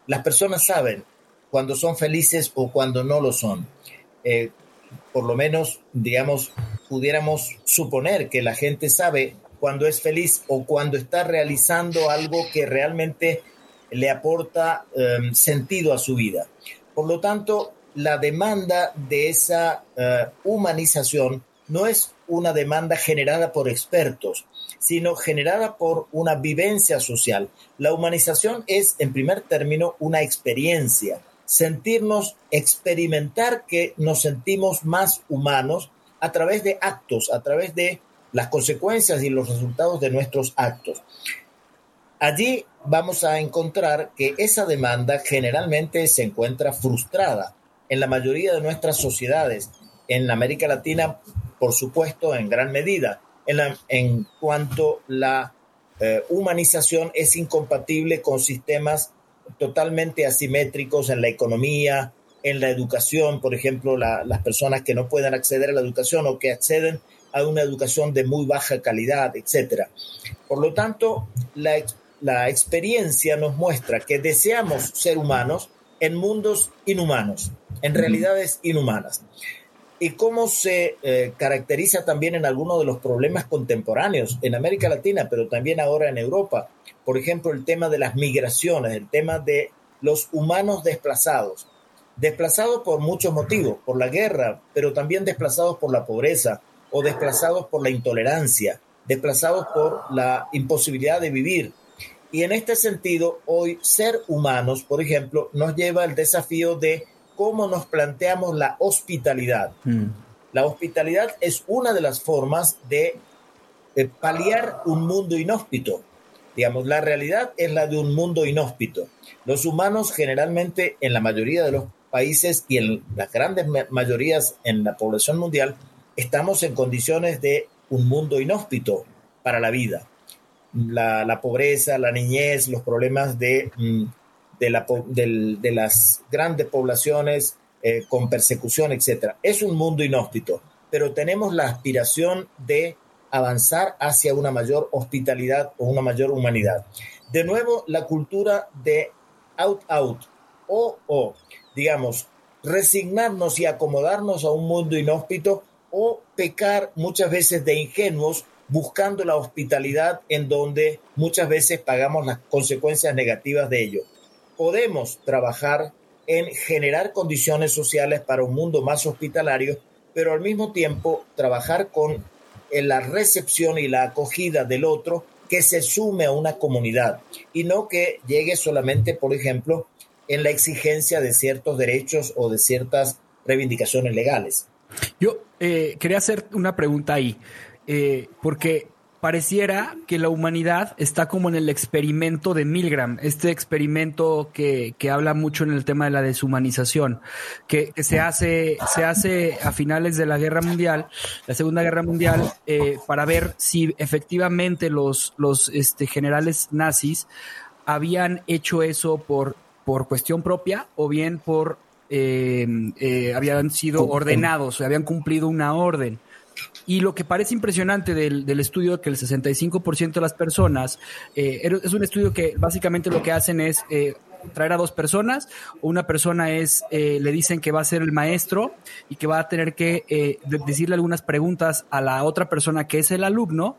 Las personas saben cuando son felices o cuando no lo son. Eh, por lo menos, digamos, pudiéramos suponer que la gente sabe cuando es feliz o cuando está realizando algo que realmente le aporta em, sentido a su vida. Por lo tanto, la demanda de esa eh, humanización no es una demanda generada por expertos, sino generada por una vivencia social. La humanización es, en primer término, una experiencia, sentirnos, experimentar que nos sentimos más humanos a través de actos, a través de las consecuencias y los resultados de nuestros actos. Allí vamos a encontrar que esa demanda generalmente se encuentra frustrada en la mayoría de nuestras sociedades, en América Latina, por supuesto, en gran medida, en, cuanto la eh, humanización es incompatible con sistemas totalmente asimétricos en la economía, en la educación, por ejemplo, las personas que no pueden acceder a la educación o que acceden a una educación de muy baja calidad, etc. Por lo tanto, la, la experiencia nos muestra que deseamos ser humanos en mundos inhumanos, en realidades inhumanas. Y cómo se eh, caracteriza también en algunos de los problemas contemporáneos en América Latina, pero también ahora en Europa. Por ejemplo, el tema de las migraciones, el tema de los humanos desplazados. Desplazados por muchos motivos, por la guerra, pero también desplazados por la pobreza o desplazados por la intolerancia, desplazados por la imposibilidad de vivir, y en este sentido, hoy ser humanos, por ejemplo, nos lleva al desafío de cómo nos planteamos la hospitalidad. Mm. La hospitalidad es una de las formas de, paliar un mundo inhóspito. Digamos, la realidad es la de un mundo inhóspito. Los humanos generalmente en la mayoría de los países y en las grandes mayorías en la población mundial estamos en condiciones de un mundo inhóspito para la vida la, pobreza, la niñez, los problemas de, mm, de, la, de las grandes poblaciones eh, con persecución, etc. Es un mundo inhóspito, pero tenemos la aspiración de avanzar hacia una mayor hospitalidad o una mayor humanidad. De nuevo, la cultura de out-out o, o, digamos, resignarnos y acomodarnos a un mundo inhóspito o pecar muchas veces de ingenuos buscando la hospitalidad en donde muchas veces pagamos las consecuencias negativas de ello. Podemos trabajar en generar condiciones sociales para un mundo más hospitalario, pero al mismo tiempo trabajar con la recepción y la acogida del otro que se sume a una comunidad y no que llegue solamente, por ejemplo, en la exigencia de ciertos derechos o de ciertas reivindicaciones legales. Yo eh, quería hacer una pregunta ahí, eh, porque pareciera que la humanidad está como en el experimento de Milgram, este experimento que, habla mucho en el tema de la deshumanización, que, se, hace, se hace a finales de la Guerra Mundial, la Segunda Guerra Mundial, eh, para ver si efectivamente los, los este, generales nazis habían hecho eso por, por cuestión propia o bien por eh, eh, habían sido ordenados, habían cumplido una orden. Y lo que parece impresionante del, del estudio, que el 65% de las personas, eh, es un estudio que básicamente lo que hacen es eh, traer a dos personas, una persona es, eh, le dicen que va a ser el maestro y que va a tener que decirle algunas preguntas a la otra persona que es el alumno,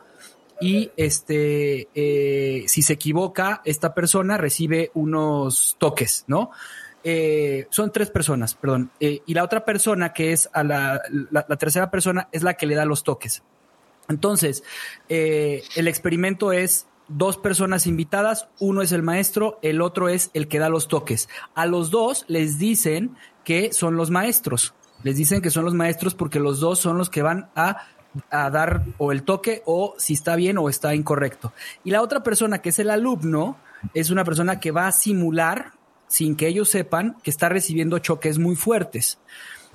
y este, si se equivoca, esta persona recibe unos toques, ¿no? Eh, son tres personas, perdón, eh, y la otra persona que es a la, la, tercera persona es la que le da los toques. Entonces, eh, el experimento es dos personas invitadas, uno es el maestro, el otro es el que da los toques. A los dos les dicen que son los maestros, les dicen que son los maestros porque los dos son los que van a a dar o el toque o si está bien o está incorrecto. Y la otra persona que es el alumno es una persona que va a simular sin que ellos sepan que está recibiendo choques muy fuertes.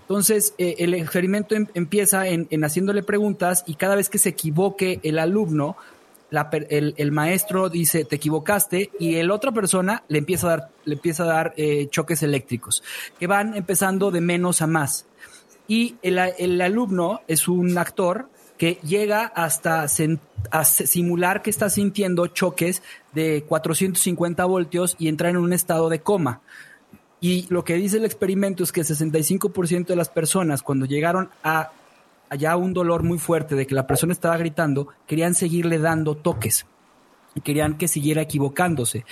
Entonces, eh, el experimento em, empieza en, haciéndole preguntas y cada vez que se equivoque el alumno, el, maestro dice, te equivocaste, y el otra persona le empieza a dar, le empieza a dar eh, choques eléctricos, que van empezando de menos a más. Y el alumno es un actor que llega hasta simular que está sintiendo choques de 450 voltios y entra en un estado de coma. Y lo que dice el experimento es que el 65% de las personas cuando llegaron a allá un dolor muy fuerte de que la persona estaba gritando, querían seguirle dando toques querían que siguiera equivocándose.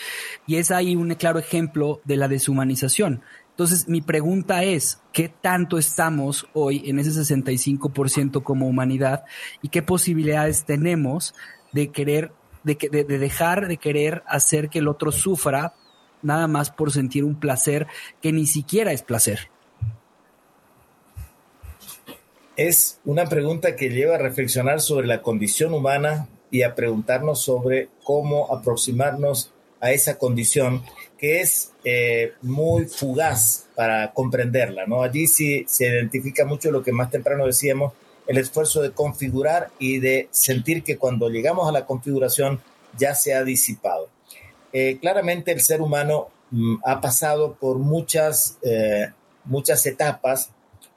Y es ahí un claro ejemplo de la deshumanización. Entonces, mi pregunta es, ¿qué tanto estamos hoy en ese 65% como humanidad y qué posibilidades tenemos de querer, de, de, de dejar de querer hacer que el otro sufra nada más por sentir un placer que ni siquiera es placer? Es una pregunta que lleva a reflexionar sobre la condición humana y a preguntarnos sobre cómo aproximarnos a esa condición que es eh, muy fugaz para comprenderla. ¿no? Allí sí se identifica mucho lo que más temprano decíamos, el esfuerzo de configurar y de sentir que cuando llegamos a la configuración ya se ha disipado. Eh, claramente el ser humano mm, ha pasado por muchas, eh, muchas etapas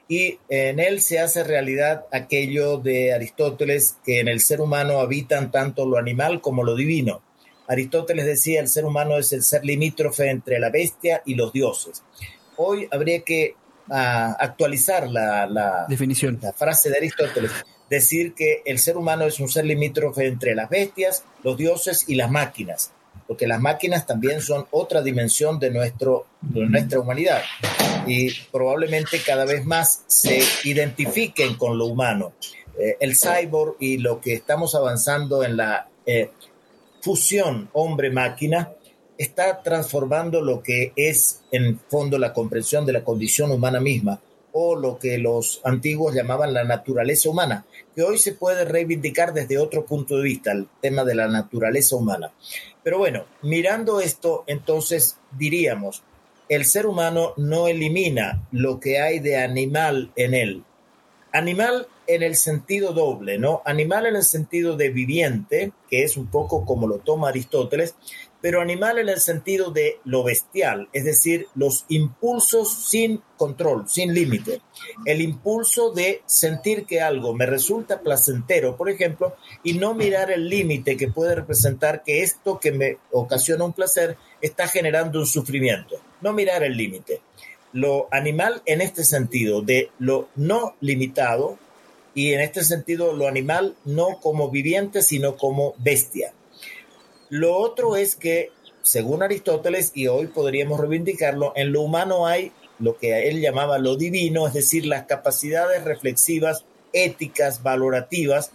y en él se hace realidad aquello de Aristóteles que en el ser humano habitan tanto lo animal como lo divino. Aristóteles decía el ser humano es el ser limítrofe entre la bestia y los dioses. Hoy habría que ah, actualizar la, definición, la frase de Aristóteles, decir que el ser humano es un ser limítrofe entre las bestias, los dioses y las máquinas, porque las máquinas también son otra dimensión de, nuestro, de nuestra humanidad y probablemente cada vez más se identifiquen con lo humano. Eh, el cyborg y lo que estamos avanzando en la eh, fusión hombre-máquina está transformando lo que es en fondo la comprensión de la condición humana misma o lo que los antiguos llamaban la naturaleza humana, que hoy se puede reivindicar desde otro punto de vista, el tema de la naturaleza humana. Pero bueno, mirando esto, entonces diríamos, el ser humano no elimina lo que hay de animal en él, animal en el sentido doble, ¿no? Animal en el sentido de viviente, que es un poco como lo toma Aristóteles, pero animal en el sentido de lo bestial, es decir, los impulsos sin control, sin límite. El impulso de sentir que algo me resulta placentero, por ejemplo, y no mirar el límite que puede representar que esto que me ocasiona un placer está generando un sufrimiento. No mirar el límite. Lo animal en este sentido de lo no limitado y en este sentido lo animal no como viviente, sino como bestia lo otro es que, según Aristóteles, y hoy podríamos reivindicarlo, en lo humano hay lo que él llamaba lo divino, es decir, las capacidades reflexivas, éticas, valorativas,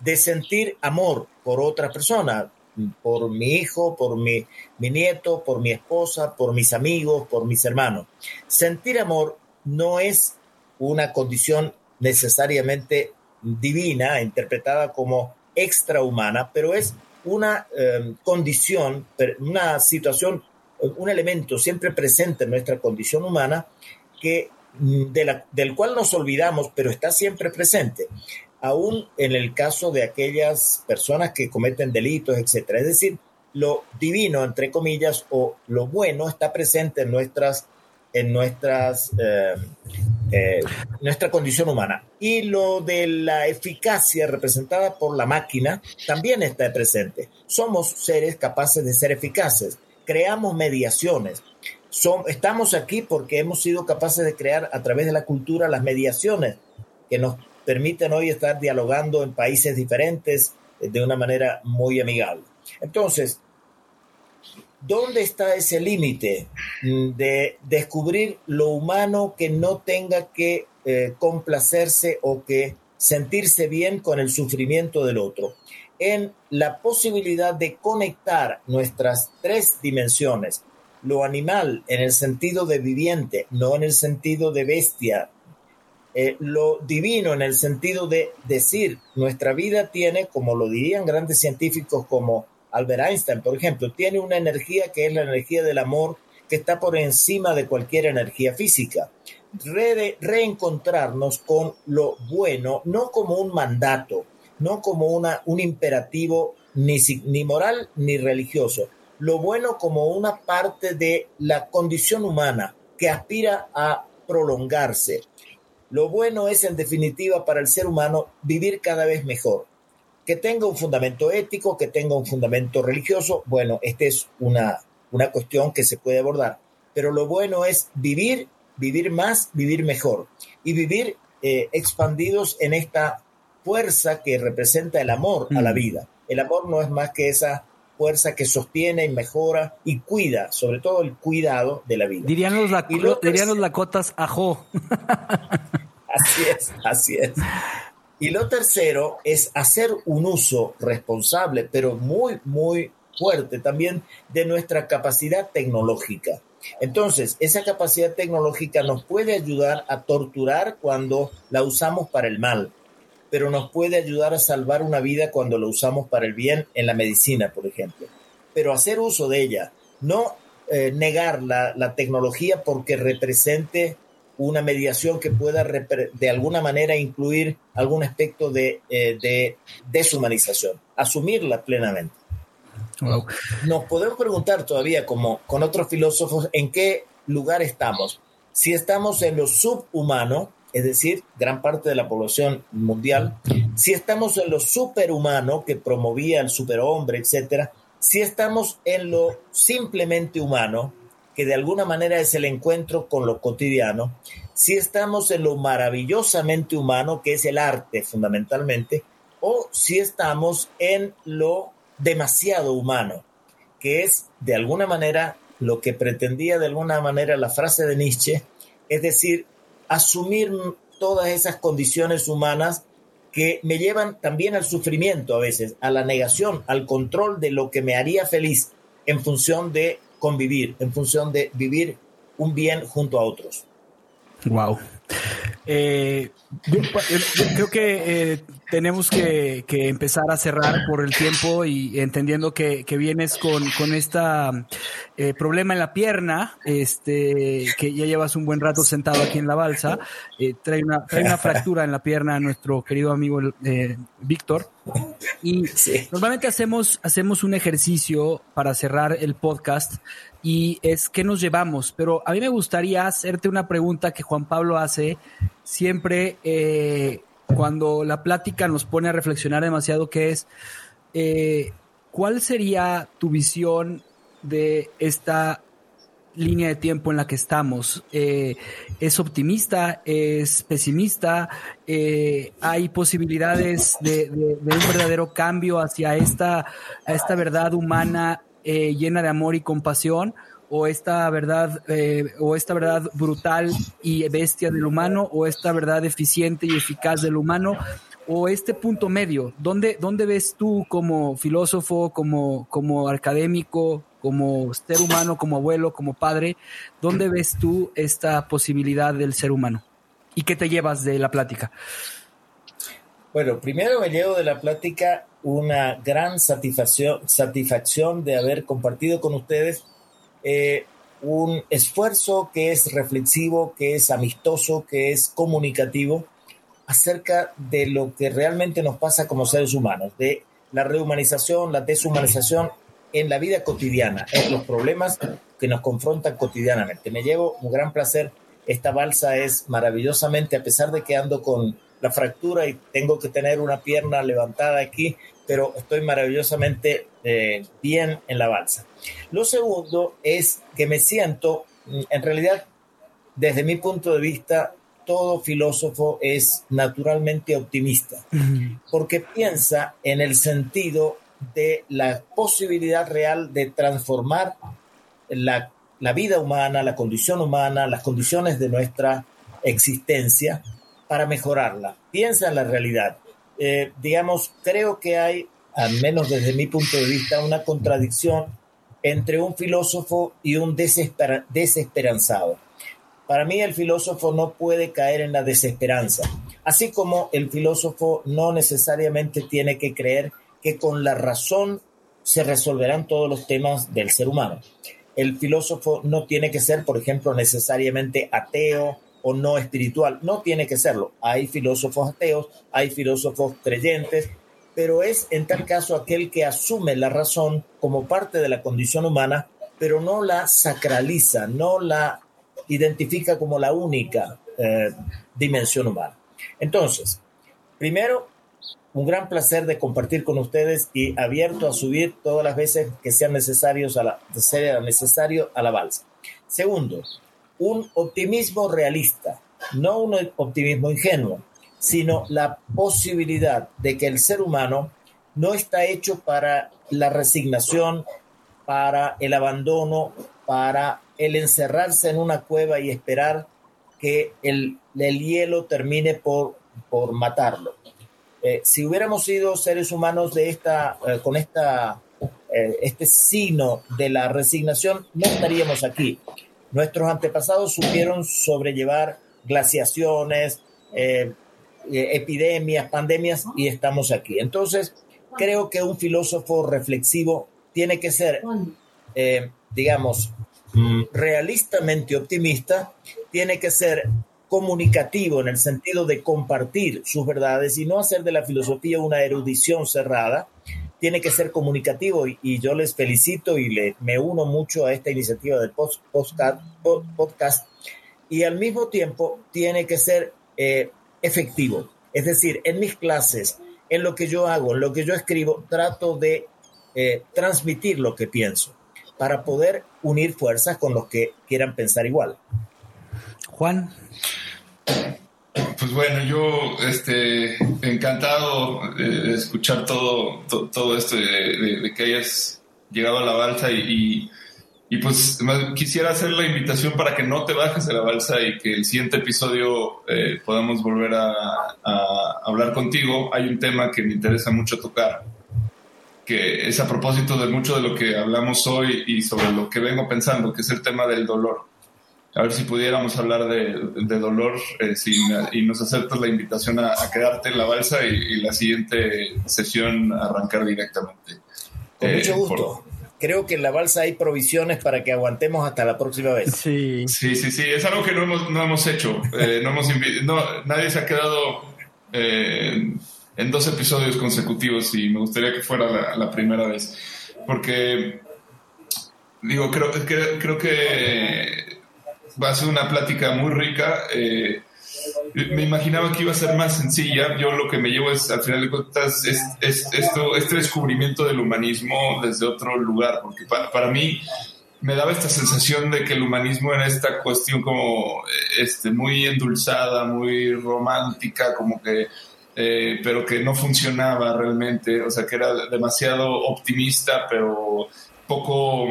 de sentir amor por otra persona, por mi hijo, por mi, mi nieto, por mi esposa, por mis amigos, por mis hermanos. Sentir amor no es una condición necesariamente divina, interpretada como extrahumana, pero es una em, condición, una situación, un elemento siempre presente en nuestra condición humana que, mm, del cual nos olvidamos, pero está siempre presente, aún en el caso de aquellas personas que cometen delitos, etc. Es decir, lo divino, entre comillas, o lo bueno está presente en nuestras en nuestras, eh, eh, nuestra condición humana. Y lo de la eficacia representada por la máquina también está presente. Somos seres capaces de ser eficaces, creamos mediaciones. Son, estamos aquí porque hemos sido capaces de crear a través de la cultura las mediaciones que nos permiten hoy estar dialogando en países diferentes de una manera muy amigable. Entonces, ¿Dónde está ese límite mm, de descubrir lo humano que no tenga que eh, complacerse o que sentirse bien con el sufrimiento del otro? En la posibilidad de conectar nuestras tres dimensiones, lo animal en el sentido de viviente, no en el sentido de bestia, eh, lo divino en el sentido de decir, nuestra vida tiene, como lo dirían grandes científicos como Albert Einstein, por ejemplo, tiene una energía que es la energía del amor que está por encima de cualquier energía física. reencontrarnos con lo bueno, no como un mandato, no como una, un imperativo ni, ni moral ni religioso, lo bueno como una parte de la condición humana que aspira a prolongarse. Lo bueno es, en definitiva, para el ser humano vivir cada vez mejor que tenga un fundamento ético, que tenga un fundamento religioso, bueno, esta es una, una cuestión que se puede abordar. Pero lo bueno es vivir, vivir más, vivir mejor y vivir eh, expandidos en esta fuerza que representa el amor a la mm. vida. El amor no es más que esa fuerza que sostiene y mejora y cuida, sobre todo el cuidado de la vida. Dirían los, dirían los lacotas ajo. así es, así es. Y lo tercero es hacer un uso responsable, pero muy, muy fuerte también de nuestra capacidad tecnológica. Entonces, esa capacidad tecnológica nos puede ayudar a torturar cuando la usamos para el mal, pero nos puede ayudar a salvar una vida cuando la usamos para el bien en la medicina, por ejemplo. Pero hacer uso de ella, no eh, negar la, la tecnología porque represente una mediación que pueda de alguna manera incluir algún aspecto de, eh, deshumanización, asumirla plenamente. Nos podemos preguntar todavía, como con otros filósofos, en qué lugar estamos. Si estamos en lo subhumano, es decir, gran parte de la población mundial, si estamos en lo superhumano, que promovía el superhombre, etcétera, si estamos en lo simplemente humano, que de alguna manera es el encuentro con lo cotidiano, si estamos en lo maravillosamente humano, que es el arte fundamentalmente, o si estamos en lo demasiado humano, que es de alguna manera lo que pretendía de alguna manera la frase de Nietzsche, es decir, asumir todas esas condiciones humanas que me llevan también al sufrimiento a veces, a la negación, al control de lo que me haría feliz en función de convivir, en función de vivir un bien junto a otros. Wow. Eh, yo, creo que eh, tenemos que, empezar a cerrar por el tiempo y entendiendo que, vienes con, con esta eh, problema en la pierna, este, que ya llevas un buen rato sentado aquí en la balsa, eh, trae, una, trae una fractura en la pierna a nuestro querido amigo eh, Víctor. Y normalmente hacemos, hacemos un ejercicio para cerrar el podcast y es qué nos llevamos, pero a mí me gustaría hacerte una pregunta que Juan Pablo hace siempre cuando la plática nos pone a reflexionar demasiado, que es, eh, ¿cuál sería tu visión de esta línea de tiempo en la que estamos? Eh, ¿Es optimista? ¿Es pesimista? Eh, ¿Hay posibilidades de, un verdadero cambio hacia esta, esta verdad humana llena de amor y compasión? O esta verdad eh, o esta verdad brutal y bestia del humano o esta verdad eficiente y eficaz del humano o este punto medio. Dónde, dónde ves tú como filósofo como como académico como ser humano como abuelo como padre dónde ves tú esta posibilidad del ser humano y qué te llevas de la plática bueno primero me llevo de la plática una gran satisfacción satisfacción de haber compartido con ustedes eh, un esfuerzo que es reflexivo, que es amistoso, que es comunicativo acerca de lo que realmente nos pasa como seres humanos, de la rehumanización, la deshumanización en la vida cotidiana, los problemas que nos confrontan cotidianamente. Me llevo un gran placer. Esta balsa es maravillosamente, a pesar de que ando con la fractura y tengo que tener una pierna levantada aquí, pero estoy maravillosamente eh, bien en la balsa. Lo segundo es que me siento, mm, en realidad, desde mi punto de vista, todo filósofo es naturalmente optimista, porque piensa en el sentido de la posibilidad real de transformar la, la vida humana, la condición humana, las condiciones de nuestra existencia para mejorarla. Piensa en la realidad. Eh, digamos, creo que hay, al menos desde mi punto de vista, una contradicción entre un filósofo y un desesperanzado. Para mí el filósofo no puede caer en la desesperanza, así como el filósofo no necesariamente tiene que creer que con la razón se resolverán todos los temas del ser humano. El filósofo no tiene que ser, por ejemplo, necesariamente ateo o no espiritual. No tiene que serlo. Hay filósofos ateos, hay filósofos creyentes, pero es en tal caso aquel que asume la razón como parte de la condición humana, pero no la sacraliza, no la identifica como la única eh, dimensión humana. Entonces, primero, un gran placer de compartir con ustedes y abierto a subir todas las veces que sean necesarios a la, sea necesario a la balsa. Segundo, un optimismo realista, no un optimismo ingenuo, sino la posibilidad de que el ser humano no está hecho para la resignación, para el abandono, para el encerrarse en una cueva y esperar que el, hielo termine por, por matarlo. Eh, si hubiéramos sido seres humanos de esta, eh, con esta, eh, este signo de la resignación, no estaríamos aquí. Nuestros antepasados supieron sobrellevar glaciaciones, eh, eh, epidemias, pandemias y estamos aquí. Entonces, creo que un filósofo reflexivo tiene que ser, eh, digamos, mm, realistamente optimista, tiene que ser comunicativo en el sentido de compartir sus verdades y no hacer de la filosofía una erudición cerrada, tiene que ser comunicativo y, yo les felicito y le, me uno mucho a esta iniciativa del podcast, y al mismo tiempo tiene que ser eh, efectivo. Es decir, en mis clases, en lo que yo hago, en lo que yo escribo, trato de eh, transmitir lo que pienso para poder unir fuerzas con los que quieran pensar igual. Juan. Pues bueno, yo este, encantado de escuchar todo, todo, esto, de, que hayas llegado a la balsa y, pues quisiera hacer la invitación para que no te bajes de la balsa y que el siguiente episodio eh, podamos volver a, hablar contigo. Hay un tema que me interesa mucho tocar, que es a propósito de mucho de lo que hablamos hoy y sobre lo que vengo pensando, que es el tema del dolor. A ver si pudiéramos hablar de, dolor eh, y nos aceptas la invitación a, quedarte en la balsa y, la siguiente sesión arrancar directamente. Con mucho gusto. Creo que en la balsa hay provisiones para que aguantemos hasta la próxima vez. Sí, sí, sí, sí. Es algo que no hemos, no hemos hecho. no hemos no, nadie se ha quedado en dos episodios consecutivos y me gustaría que fuera la, primera vez. Porque, digo, creo, que creo que va a ser una plática muy rica. Eh, me imaginaba que iba a ser más sencilla. Yo lo que me llevo es, al final de cuentas, es, esto, este descubrimiento del humanismo desde otro lugar, porque para, para, mí me daba esta sensación de que el humanismo era esta cuestión como este, muy endulzada, muy romántica, como que eh, pero que no funcionaba realmente, o sea, que era demasiado optimista, pero poco,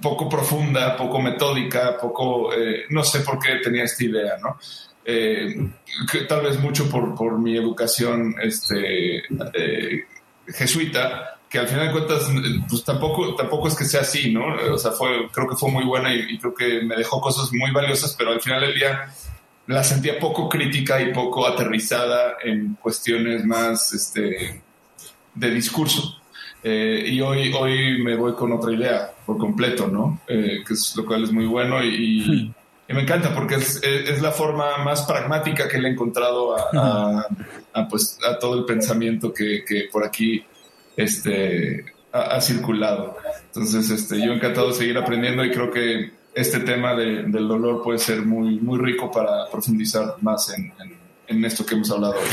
poco profunda, poco metódica, poco, eh, no sé por qué tenía esta idea, ¿no? Eh, tal vez mucho por, por mi educación este, jesuita, que al final de cuentas, pues tampoco, tampoco es que sea así, ¿no? O sea, fue, creo que fue muy buena y, y creo que me dejó cosas muy valiosas, pero al final del día la sentía poco crítica y poco aterrizada en cuestiones más este, de discurso. Eh, y hoy, hoy me voy con otra idea por completo, ¿no? Eh, que es lo cual es muy bueno y, me encanta porque es, es, la forma más pragmática que le he encontrado a, pues, a todo el pensamiento que, que por aquí este, ha, ha, circulado. Entonces, este, yo encantado de seguir aprendiendo y creo que este tema del dolor puede ser muy, muy rico para profundizar más en, en, esto que hemos hablado hoy.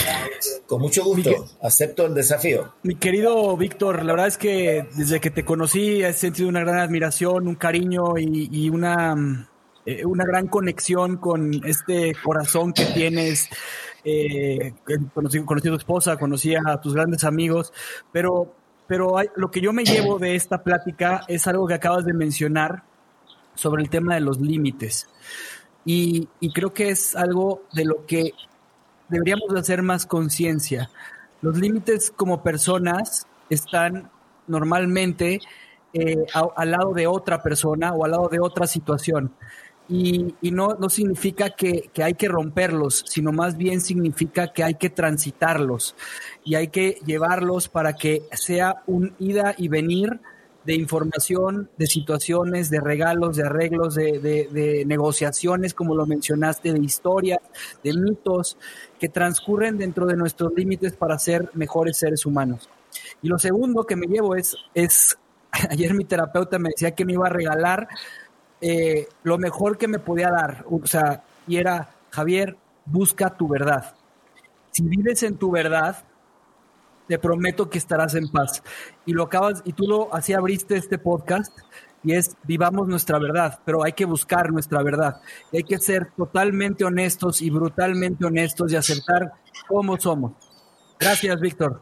Con mucho gusto, acepto el desafío. Mi querido Víctor, la verdad es que desde que te conocí he sentido una gran admiración, un cariño y, una, eh, una gran conexión con este corazón que tienes. Eh, conocí, conocí, a tu esposa, conocí a tus grandes amigos, pero, pero lo que yo me llevo de esta plática es algo que acabas de mencionar, sobre el tema de los límites. Y, creo que es algo de lo que deberíamos hacer más conciencia. Los límites como personas están normalmente eh, al lado de otra persona o al lado de otra situación. Y, no, no, significa que, que, hay que romperlos, sino más bien significa que hay que transitarlos y hay que llevarlos para que sea un ida y venir de información, de situaciones, de regalos, de arreglos, de, negociaciones, como lo mencionaste, de historias, de mitos que transcurren dentro de nuestros límites para ser mejores seres humanos. Y lo segundo que me llevo es, es ayer mi terapeuta me decía que me iba a regalar eh, lo mejor que me podía dar, o sea, y era, Javier, busca tu verdad. Si vives en tu verdad, te prometo que estarás en paz. Y lo acabas, y tú lo así abriste este podcast, y es vivamos nuestra verdad, pero hay que buscar nuestra verdad. Y hay que ser totalmente honestos y brutalmente honestos y aceptar cómo somos. Gracias, Víctor.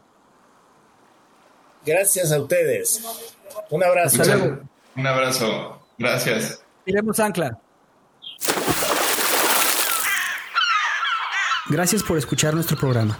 Gracias a ustedes. Un abrazo. Un abrazo. Gracias. Iremos ancla. Gracias por escuchar nuestro programa.